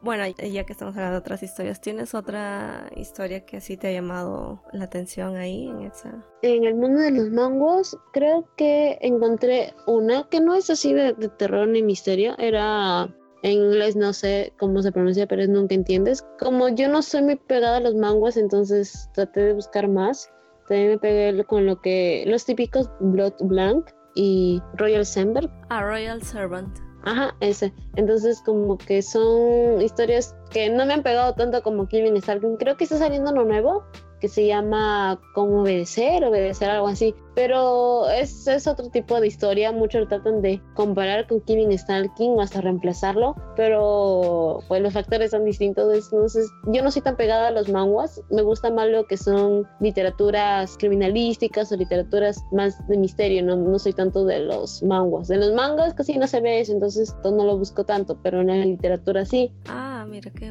Bueno, ya que estamos hablando de otras historias, ¿tienes otra historia que así te ha llamado la atención ahí en esa? En el mundo de los mangos, creo que encontré una que no es así de terror ni misterio, era en inglés no sé cómo se pronuncia, pero es nunca entiendes. Como yo no soy muy pegada a los manguas, entonces traté de buscar más. También me pegué con lo que los típicos Blood Blank y Royal Servant. Ah, Royal Servant. Ajá, ese. Entonces como que son historias que no me han pegado tanto como Killing Stalking. Creo que está saliendo uno nuevo que se llama Cómo obedecer, obedecer algo así. Pero es, es otro tipo de historia. Muchos tratan de comparar con Killing Stalking o hasta reemplazarlo. Pero pues los factores son distintos. Entonces yo no soy tan pegada a los manguas. Me gusta más lo que son literaturas criminalísticas o literaturas más de misterio. No, no soy tanto de los manguas. De los mangas casi no se ve eso. Entonces no lo busco tanto. Pero en la literatura sí. Ah, mira qué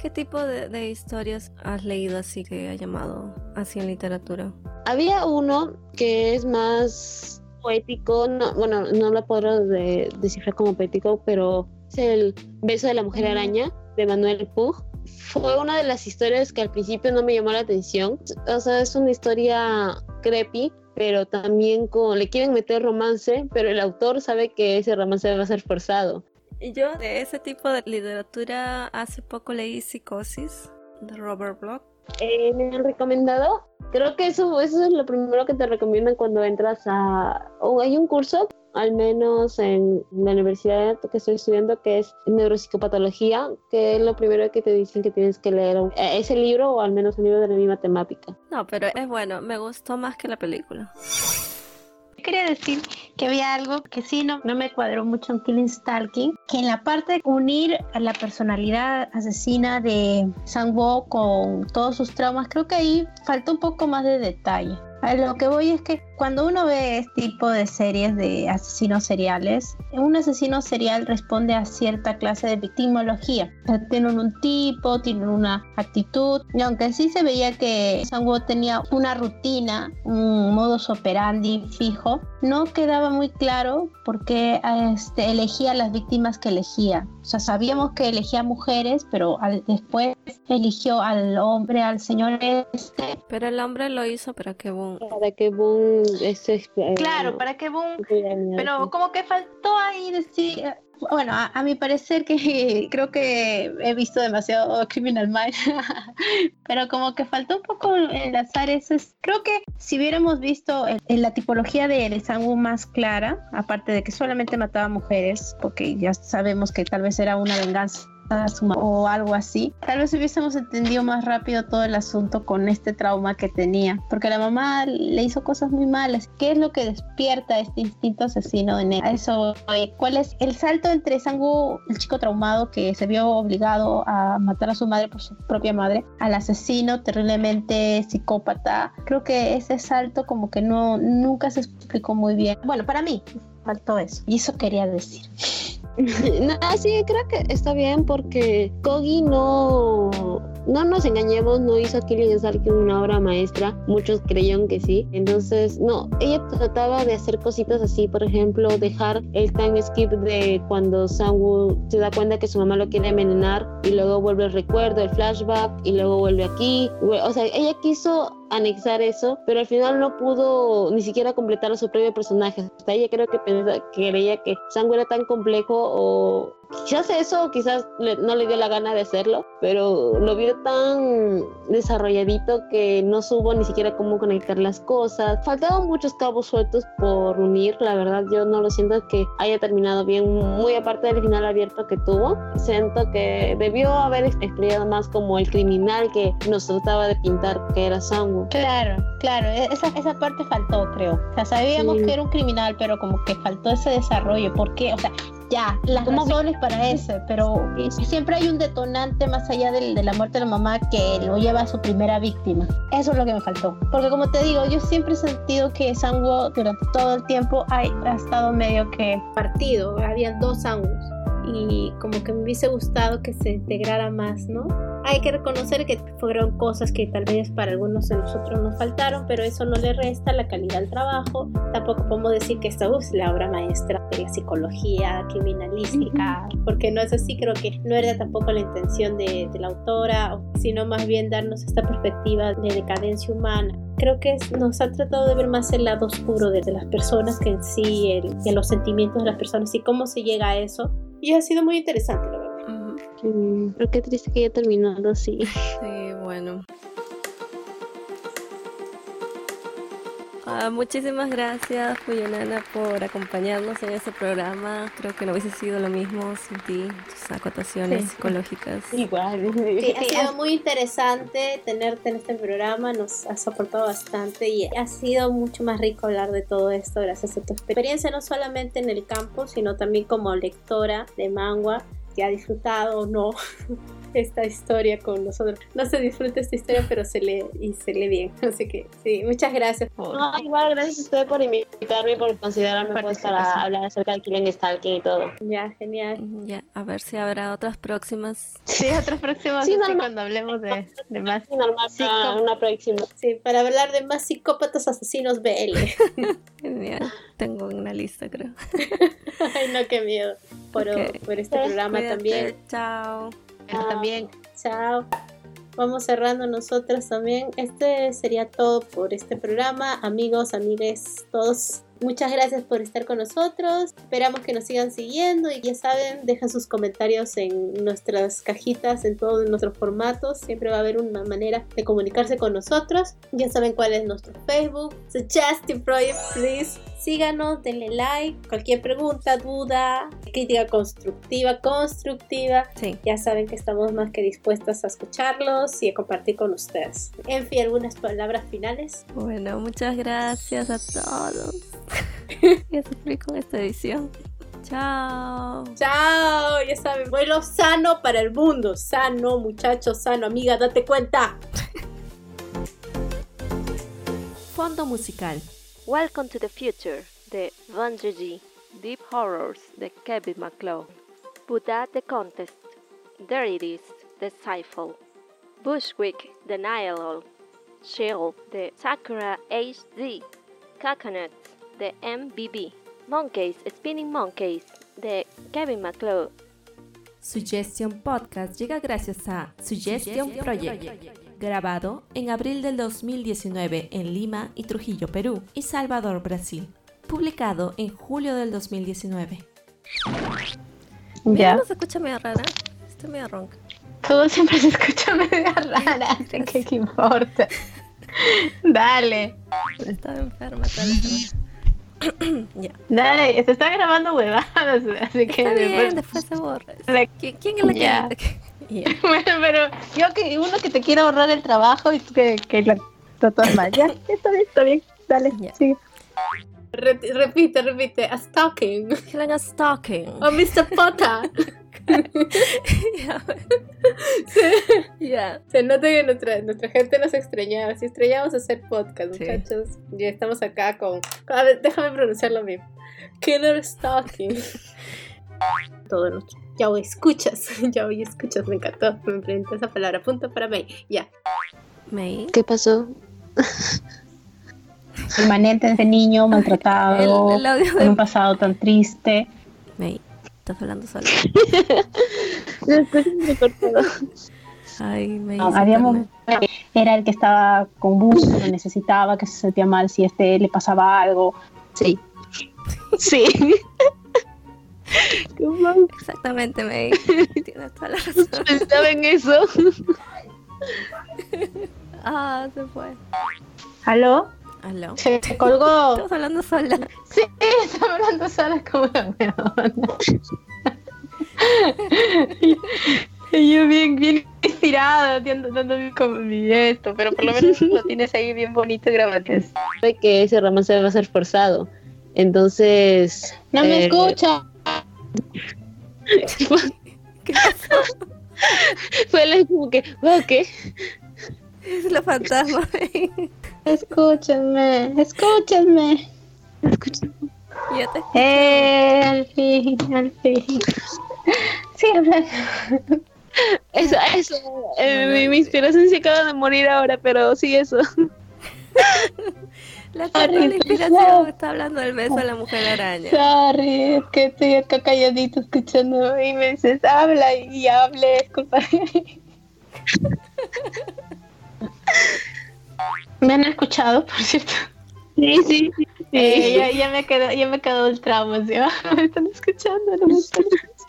¿Qué tipo de, historias has leído así que ha llamado así en literatura? Había uno que es más poético, no, bueno, no lo puedo descifrar como poético, pero es el beso de la mujer araña de Manuel Pug. fue una de las historias que al principio no me llamó la atención. O sea, es una historia creepy, pero también con, le quieren meter romance, pero el autor sabe que ese romance va a ser forzado. Yo de ese tipo de literatura hace poco leí Psicosis de Robert Bloch. Eh, me han recomendado. Creo que eso, eso es lo primero que te recomiendan cuando entras a... o hay un curso al menos en la universidad que estoy estudiando, que es neuropsicopatología, que es lo primero que te dicen que tienes que leer eh, ese libro o al menos un libro de la misma temática. No, pero es bueno, me gustó más que la película. Quería decir que había algo que sí no, no me cuadró mucho en Killing Stalking, que en la parte de unir a la personalidad asesina de Sang-woo con todos sus traumas, creo que ahí falta un poco más de detalle. A lo que voy es que cuando uno ve este tipo de series de asesinos seriales, un asesino serial responde a cierta clase de victimología. tienen un tipo, tienen una actitud, y aunque sí se veía que Sanwo tenía una rutina, un modus operandi fijo, no quedaba muy claro por qué este, elegía las víctimas que elegía. O sea, sabíamos que elegía mujeres, pero después eligió al hombre, al señor este. Pero el hombre lo hizo para que Boom. Para que Boom claro, para que boom. Pero como que faltó ahí decir. Bueno, a, mi parecer que creo que he visto demasiado Criminal Mind, pero como que faltó un poco enlazar eso. Creo que si hubiéramos visto en, la tipología de El más clara, aparte de que solamente mataba mujeres, porque ya sabemos que tal vez era una venganza o algo así, tal vez hubiésemos entendido más rápido todo el asunto con este trauma que tenía, porque la mamá le hizo cosas muy malas. ¿Qué es lo que despierta este instinto asesino en él? A eso, ¿cuál es el salto entre Sangu, el chico traumado que se vio obligado a matar a su madre por su propia madre, al asesino terriblemente psicópata? Creo que ese salto como que no nunca se explicó muy bien. Bueno, para mí faltó eso y eso quería decir. no, sí, creo que está bien porque Kogi no, no nos engañemos, no hizo Killing Stalking una obra maestra. Muchos creyeron que sí. Entonces, no, ella trataba de hacer cositas así, por ejemplo, dejar el time skip de cuando Sanwoo se da cuenta que su mamá lo quiere envenenar y luego vuelve el recuerdo, el flashback y luego vuelve aquí. O sea, ella quiso anexar eso, pero al final no pudo ni siquiera completar a su propio personaje. Hasta ella creo que creía que Sango era tan complejo o quizás eso, quizás no le dio la gana de hacerlo, pero lo vio tan desarrolladito que no supo ni siquiera cómo conectar las cosas. Faltaban muchos cabos sueltos por unir, la verdad yo no lo siento que haya terminado bien, muy aparte del final abierto que tuvo. Siento que debió haber explorado más como el criminal que nos trataba de pintar que era Sango. Claro, claro, e-, esa, esa parte faltó creo. O sea, sabíamos que era un criminal, pero como que faltó ese desarrollo. ¿Por qué? O sea, ya, las razones para eso, pero siempre hay un detonante más allá de la muerte de la mamá que lo lleva a su primera víctima. Eso es lo que me faltó. Porque como te digo, yo siempre he sentido que Sanguo durante todo el tiempo ha, ha estado medio que partido, había dos Sanguos y como que me hubiese gustado que se integrara más, ¿no? Hay que reconocer que fueron cosas que tal vez para algunos de nosotros nos faltaron, pero eso no le resta la calidad del trabajo. Tampoco podemos decir que esta es la obra maestra de la psicología criminalística, porque no es así, creo que no era tampoco la intención de, la autora, sino más bien darnos esta perspectiva de decadencia humana creo que nos ha tratado de ver más el lado oscuro de, las personas que en sí, el, de los sentimientos de las personas y cómo se llega a eso y ha sido muy interesante, la verdad. pero qué triste que haya terminado así. Sí, bueno. Ah, muchísimas gracias, Fuyanana, por acompañarnos en este programa. Creo que no hubiese sido lo mismo sin ti, tus acotaciones psicológicas. Igual. Sí, ha sido muy interesante tenerte en este programa, nos has aportado bastante y ha sido mucho más rico hablar de todo esto gracias a tu experiencia, no solamente en el campo, sino también como lectora de manga que ha disfrutado o no esta historia con nosotros. No se disfruta esta historia, pero se lee y se lee bien. Así que sí, muchas gracias. No, igual, gracias a usted por invitarme y por considerarme pues, para hablar acerca del Killing Stalking y todo. Ya, genial. Ya, a ver si habrá otras próximas. Sí, otras próximas. Sí, cuando hablemos de, de más. Sí, normal, una próxima. Sí, para hablar de más psicópatas asesinos BL. genial. Tengo una lista, creo. Ay, no, qué miedo. Por, por este programa también. Chao también. Chao. Vamos cerrando nosotros también. Este sería todo por este programa. Amigos, amigues, todos Muchas gracias por estar con nosotros. Esperamos que nos sigan siguiendo y ya saben, dejan sus comentarios en nuestras cajitas, en todos nuestros formatos. Siempre va a haber una manera de comunicarse con nosotros. Ya saben cuál es nuestro Facebook. Suggestive Project, please. Síganos, denle like. Cualquier pregunta, duda, crítica constructiva, constructiva. Ya saben que estamos más que dispuestas a escucharlos y a compartir con ustedes. En fin, algunas palabras finales. Bueno, muchas gracias a todos. ya sufrí con esta edición. Chao. Chao. Ya saben, vuelo sano para el mundo. Sano, muchachos, sano. Amiga, date cuenta. Fondo musical. Welcome to the Future the Van Deep Horrors de Kevin McCloud. Buddha the Contest. There It Is the Cypher. Bushwick the Nile. Shell de Sakura HD. Coconut the MBB, Monkeys, Spinning Monkeys de Kevin McCloud. Suggestion Podcast llega gracias a Suggestion Project, grabado en abril del 2019 en Lima y Trujillo, Perú, y Salvador, Brasil, publicado en julio del 2019. Ya. no se escucha medio rara? Estoy medio ronca. Todo siempre se escucha medio rara, ¿qué, qué importa? Dale. Estaba enferma toda la ya. Dale, se está grabando huevadas, así que está bien, después, se borra. ¿Quién, es la ya. Bueno, pero yo que uno que te quiere ahorrar el trabajo y tú que, que lo, mal. Ya, está bien, está bien. Dale, ya. sigue. repite, repite. A stalking. A stalking. Oh, Mr. Potter. ya. Se nota que nuestra, nuestra gente nos extrañaba. Si extrañamos hacer podcast, muchachos. Ya estamos acá con. A ver, déjame pronunciarlo mismo. Killer Stalking. Todo nuestro. Ya voy, escuchas. Ya voy, escuchas. Me encantó. Me pregunté esa palabra. Punto para May. Ya. May. ¿Qué pasó? Permanente ese niño maltratado, con un pasado tan triste. May estás hablando sola. Ay, me habíamos, era el que estaba con bus, lo necesitaba, que se sentía mal si este le pasaba algo. Sí. Sí. Exactamente, me tienes toda la razón. Pensaba en eso. ah, se fue. ¿Aló? ¿Aló? Se colgó. Estamos hablando sola. Sí, estamos hablando sola como una weona. yo bien, bien inspirada, dando mi esto, pero por lo menos lo tienes ahí bien bonito grabado. Sabe que ese romance va a ser forzado. Entonces. No me eh, escucha. ¿Qué pasó? Fue como que, ¿qué? Es la fantasma. Escúchenme, escúchenme. Escúchenme. Ya te eh, al fin, al fin. Sí, hablando. Eso, eso. Eh, mi, inspiración se acaba de morir ahora, pero sí, eso. La, la inspiración está hablando del beso de la mujer araña. Sorry, es que estoy acá calladito escuchando y me dices, habla y hable, disculpa. ¿Me han escuchado, por cierto? Sí, sí, sí. Eh, ya, me quedó, ya me quedó el trauma, ¿sí? Me están escuchando, no me están escuchando.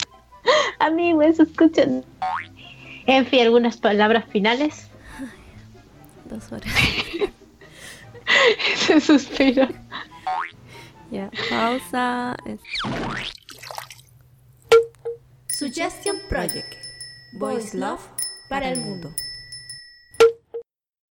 Amigos, escuchan. En fin, algunas palabras finales. Dos horas. Ese suspiro. Ya, pausa. Suggestion Project. Voice Love para el mundo.